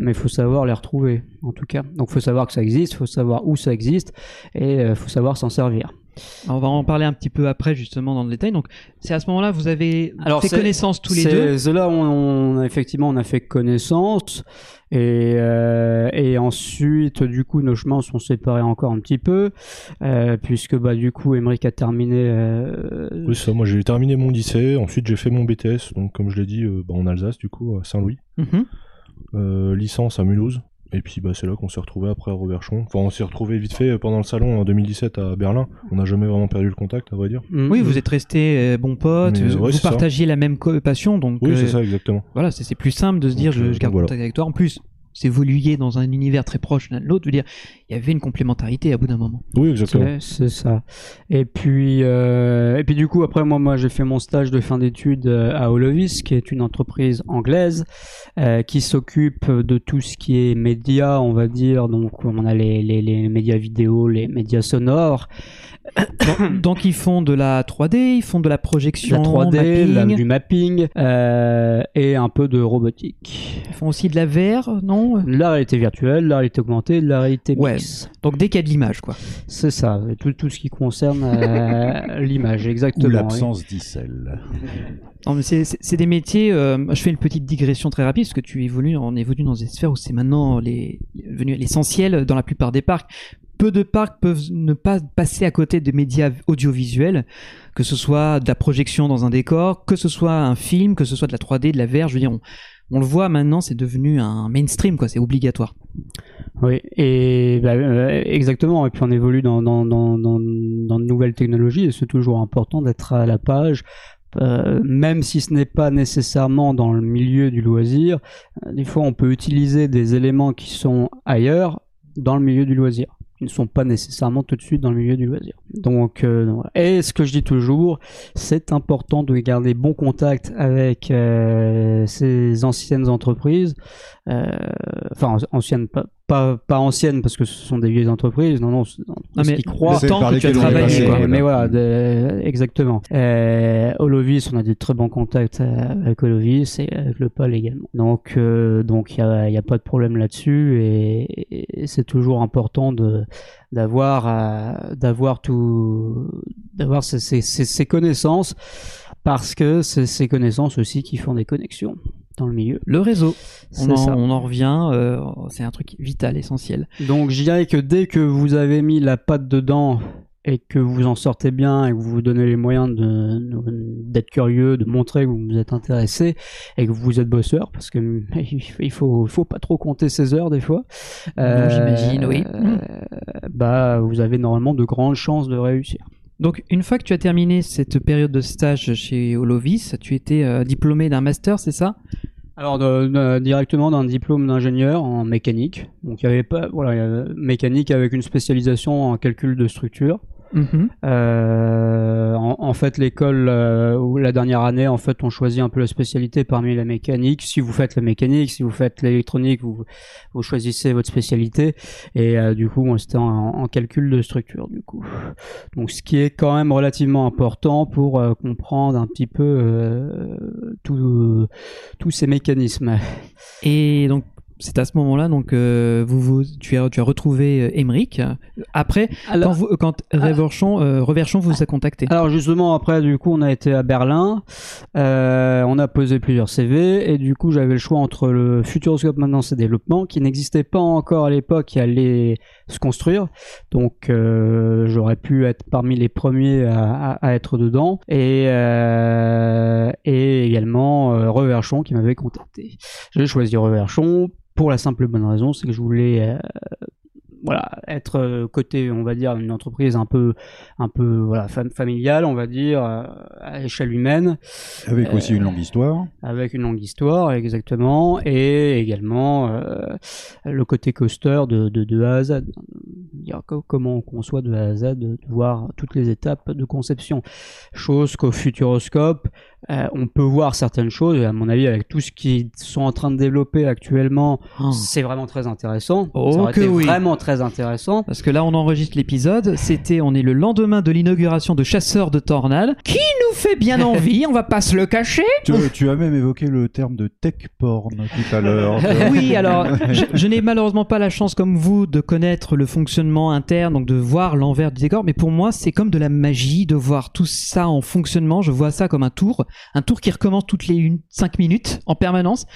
mais il faut savoir les retrouver, en tout cas. Donc il faut savoir que ça existe, il faut savoir où ça existe et il faut savoir s'en servir. On va en parler un petit peu après justement dans le détail. Donc c'est à ce moment-là vous avez fait connaissance tous les deux. C'est là où on, effectivement on a fait connaissance et, euh, et ensuite du coup nos chemins sont séparés encore un petit peu euh, puisque bah du coup Emmerich a terminé. euh, Oui, ça, moi j'ai terminé mon lycée, ensuite j'ai fait mon BTS, donc comme je l'ai dit, euh, bah, en Alsace du coup, à Saint-Louis. Mhm. Euh, licence à Mulhouse. Et puis bah, c'est là qu'on s'est retrouvé après à Roberchon. Enfin, on s'est retrouvé vite fait pendant le salon en 2017 à Berlin. On n'a jamais vraiment perdu le contact, à vrai dire. mm, Oui, vous êtes restés euh, bons potes, Mais, vous, ouais, vous ça. la même passion, donc Oui, euh, c'est ça, exactement. voilà, c'est plus simple de se dire je, euh, je garde voilà. contact avec toi. En plus, c'est évolué dans un univers très proche l'un de l'autre. Je veux dire, il y avait une complémentarité à bout d'un moment. Oui, exactement. C'est c'est ça. Et puis, euh, et puis du coup, après moi, moi, j'ai fait mon stage de fin d'études euh, à Holovis, qui est une entreprise anglaise euh, qui s'occupe de tout ce qui est médias, on va dire. Donc, on a les, les, les médias vidéo, les médias sonores, donc, donc, ils font de la 3D, ils font de la projection, la 3D, la- mapping. du mapping euh, et un peu de robotique. Ils font aussi de la VR, non? La réalité virtuelle, la réalité augmentée, la réalité Ouais. Donc dès qu'il y a de l'image, quoi. C'est ça, tout, tout ce qui concerne euh, l'image, exactement. Ou oui. l'absence d'icelle. Non, mais c'est- des métiers. euh, je fais une petite digression très rapide parce que tu évolues, on évolue dans des sphères où c'est maintenant les, l'essentiel dans la plupart des parcs. Peu de parcs peuvent ne pas passer à côté des médias audiovisuels, que ce soit de la projection dans un décor, que ce soit un film, que ce soit de la 3D, de la VR. Je veux dire, on, on le voit maintenant, c'est devenu un mainstream, quoi. C'est obligatoire. Oui, et bah, euh, exactement. Et puis on évolue dans, dans, dans, dans, de nouvelles technologies et c'est toujours important d'être à la page. euh, même si ce n'est pas nécessairement dans le milieu du loisir, euh, des fois on peut utiliser des éléments qui sont ailleurs dans le milieu du loisir, qui ne sont pas nécessairement tout de suite dans le milieu du loisir. Donc, euh, et ce que je dis toujours, c'est important de garder bon contact avec euh, ces anciennes entreprises, enfin an- anciennes, pas, pas, pas anciennes parce que ce sont des vieilles entreprises, non, non, Non, mais qui croient. le temps par que tu as travaillé, passé, quoi. Mais, voilà. mais voilà, de- exactement. Euh, Holovis, on a des très bons contacts euh, avec Holovis et avec le PAL également. Donc, euh, donc il y a, il y a pas de problème là-dessus et, et c'est toujours important de d'avoir euh, d'avoir tout d'avoir ces, ces, ces- ces connaissances parce que c'est ces connaissances aussi qui font des connexions dans le milieu. Le réseau, on en, ça. on en revient. euh, c'est un truc vital, essentiel. Donc je dirais que dès que vous avez mis la patte dedans et que vous en sortez bien et que vous vous donnez les moyens de- d'être curieux, de montrer que vous êtes intéressé et que vous êtes bosseur, parce que il faut, pas trop compter ses heures des fois. J'imagine, oui. euh, bah vous avez normalement de grandes chances de réussir. Donc, une fois que tu as terminé cette période de stage chez Holovis, tu étais euh, diplômé d'un master, c'est ça? Alors directement d'un diplôme d'ingénieur en mécanique. Donc il y avait pas voilà il y avait mécanique avec une spécialisation en calcul de structure. Mhm. Euh, en, en fait, l'école euh, ou la dernière année, en fait, on choisit un peu la spécialité parmi la mécanique. Si vous faites la mécanique, si vous faites l'électronique, vous, vous choisissez votre spécialité. Et euh, du coup, on c'était en, en calcul de structure, du coup. Donc, ce qui est quand même relativement important pour euh, comprendre un petit peu tout- tous ces mécanismes. Et donc, c'est à ce moment-là, donc, euh, vous, vous, tu, as, tu as retrouvé euh, Emmerich. Après, Alors- quand, vous, euh, quand Reverchon, euh, Reverchon vous a contacté. Alors justement après du coup on a été à Berlin, euh, on a posé plusieurs CV et du coup j'avais le choix entre le Futuroscope maintenant c'est développement qui n'existait pas encore à l'époque qui allait se construire donc euh, j'aurais pu être parmi les premiers à, à- à être dedans et euh, et également euh, Reverchon qui m'avait contacté. J'ai choisi Reverchon pour la simple bonne raison c'est que je voulais euh, voilà, être euh, côté, on va dire, une entreprise un peu, un peu, voilà, fam- familiale, on va dire, euh, à échelle humaine, Avec Euh, aussi une longue histoire. avec une longue histoire, exactement, et également euh, le côté coaster de, de, de A à Z. Dire comment on conçoit de A à Z, de, de voir toutes les étapes de conception. Chose qu'au Futuroscope, euh, on peut voir certaines choses, et à mon avis, avec tout ce qu'ils sont en train de développer actuellement, Oh. c'est vraiment très intéressant. Oh Ça aurait que été oui. vraiment très très intéressant. Parce que là, on enregistre l'épisode. C'était, on est le lendemain de l'inauguration de Chasseurs de Tornade, qui nous fait bien envie. On va pas se le cacher. Tu, tu as même évoqué le terme de tech porn tout à l'heure. Oui, alors je, je n'ai malheureusement pas la chance comme vous de connaître le fonctionnement interne, donc de voir l'envers du décor. Mais pour moi, c'est comme de la magie de voir tout ça en fonctionnement. Je vois ça comme un tour, un tour qui recommence toutes les une, cinq minutes en permanence,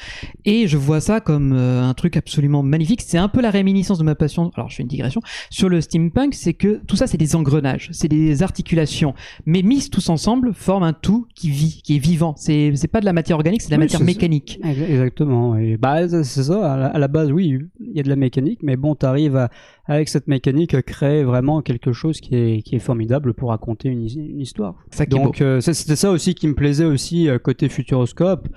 et je vois ça comme euh, un truc absolument magnifique. C'est un peu la réminiscence de ma passion. Alors je fais une digression sur le steampunk, c'est que tout ça, c'est des engrenages, c'est des articulations, mais mises tous ensemble forment un tout qui vit, qui est vivant. C'est c'est pas de la matière organique, c'est de la Oui, matière ça. mécanique. Ex- Exactement. Et bah, c'est c'est ça. À la, à la base, oui, il y a de la mécanique, mais bon, t'arrives à, avec cette mécanique, à créer vraiment quelque chose qui est, qui est formidable pour raconter une, his- une histoire. Ça Donc, euh, c'était ça aussi qui me plaisait aussi euh, côté Futuroscope.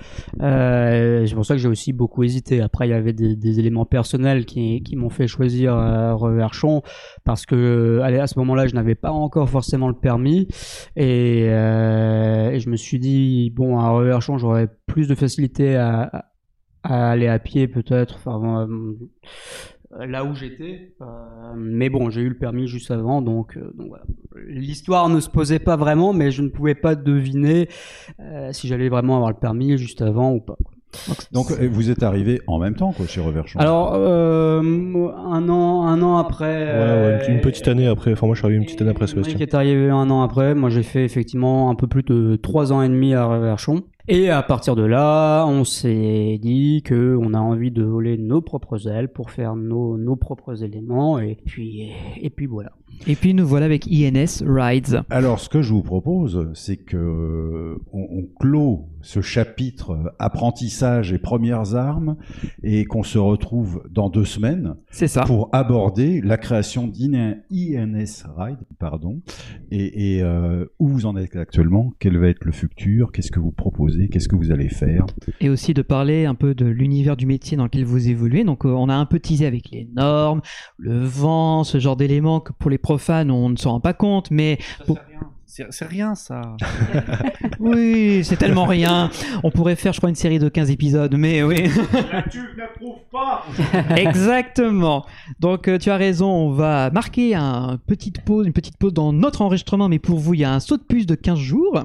Euh, c'est pour ça que j'ai aussi beaucoup hésité. Après, il y avait des, des éléments personnels qui, qui m'ont fait choisir euh, Reverchon parce que allez, à ce moment-là, je n'avais pas encore forcément le permis et, euh, et je me suis dit bon, à Reverchon, j'aurais plus de facilité à, à- à aller à pied peut-être. Enfin, euh, là où j'étais. Euh, mais bon, j'ai eu le permis juste avant, donc, euh, donc voilà. L'histoire ne se posait pas vraiment, mais je ne pouvais pas deviner euh, si j'allais vraiment avoir le permis juste avant ou pas. Donc euh, vous êtes arrivé en même temps quoi, chez Reverchon. Alors, euh, un an, un an après. Ouais, ouais, une, petite année après. Enfin, moi, je suis arrivé une petite année après Sébastien. est arrivé un an après. Moi, j'ai fait effectivement un peu plus de trois ans et demi à Reverchon. Et à partir de là, on s'est dit que on a envie de voler nos propres ailes pour faire nos, nos propres éléments. Et puis, et puis voilà. Et puis nous voilà avec INS Rides. Alors, ce que je vous propose, c'est que euh, on, on clôt ce chapitre euh, apprentissage et premières armes et qu'on se retrouve dans deux semaines C'est ça. pour aborder la création d'INS Ride, pardon, et, et, euh, où vous en êtes actuellement, quel va être le futur, qu'est-ce que vous proposez, qu'est-ce que vous allez faire. Et aussi de parler un peu de l'univers du métier dans lequel vous évoluez. Donc euh, on a un peu teasé avec les normes, le vent, ce genre d'éléments que pour les profanes on ne se rend pas compte, mais pour- C'est rien ça. oui, c'est tellement rien. On pourrait faire, je crois, une série de 15 épisodes, mais oui. Tu n'approuves pas Exactement. Donc euh, tu as raison, on va marquer un petite pause, une petite pause dans notre enregistrement, mais pour vous, il y a un saut de puce de 15 jours.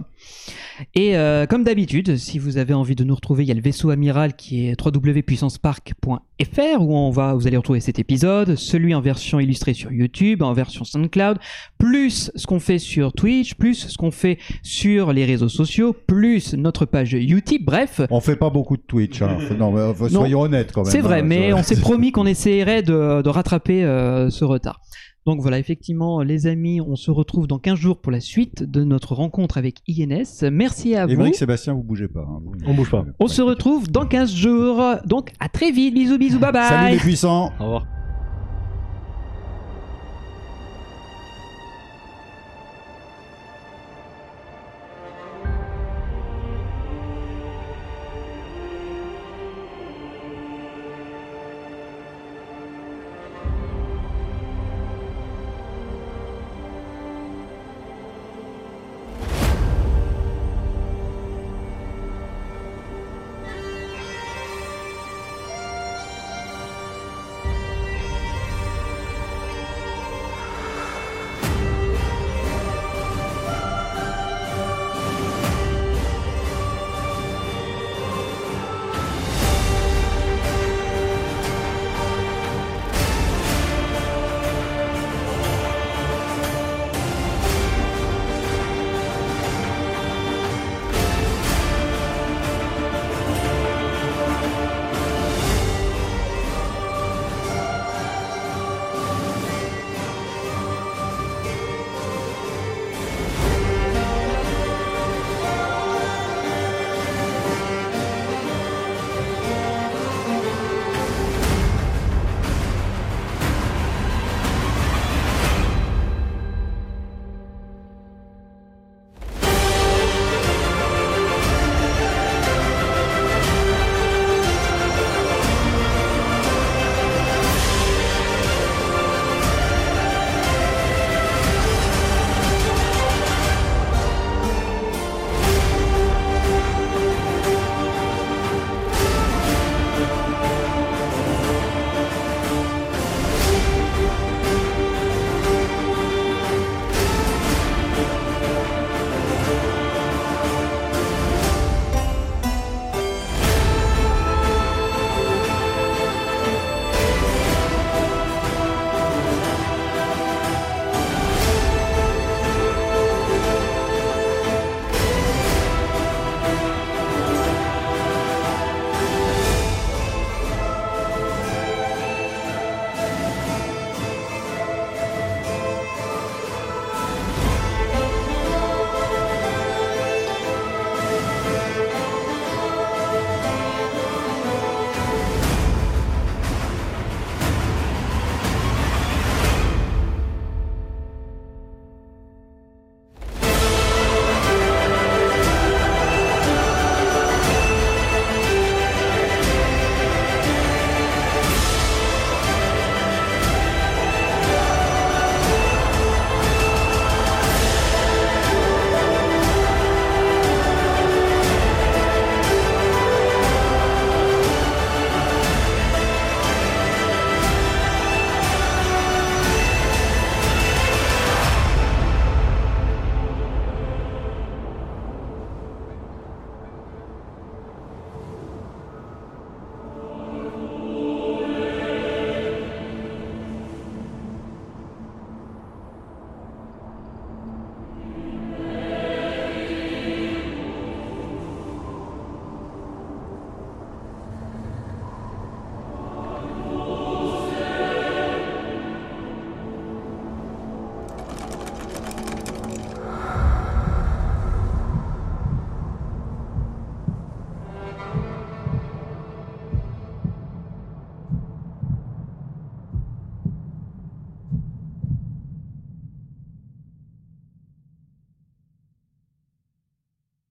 Et euh, comme d'habitude, si vous avez envie de nous retrouver, il y a le vaisseau amiral qui est www.puissancepark.fr où on va, vous allez retrouver cet épisode, celui en version illustrée sur YouTube, en version SoundCloud, plus ce qu'on fait sur Twitch, plus ce qu'on fait sur les réseaux sociaux, plus notre page YouTube, bref. On fait pas beaucoup de Twitch, hein. non, mais, euh, soyons honnêtes quand même. C'est vrai, hein, mais on s'est promis qu'on essaierait de, de rattraper euh, ce retard. Donc voilà, effectivement, les amis, on se retrouve dans 15 jours pour la suite de notre rencontre avec INS. Merci à Et vous. Mike Sébastien, vous bougez pas. hein, vous- On bouge pas. On se retrouve dans 15 jours. Donc à très vite. Bisous, bisous, bye bye. Salut les puissants Au revoir.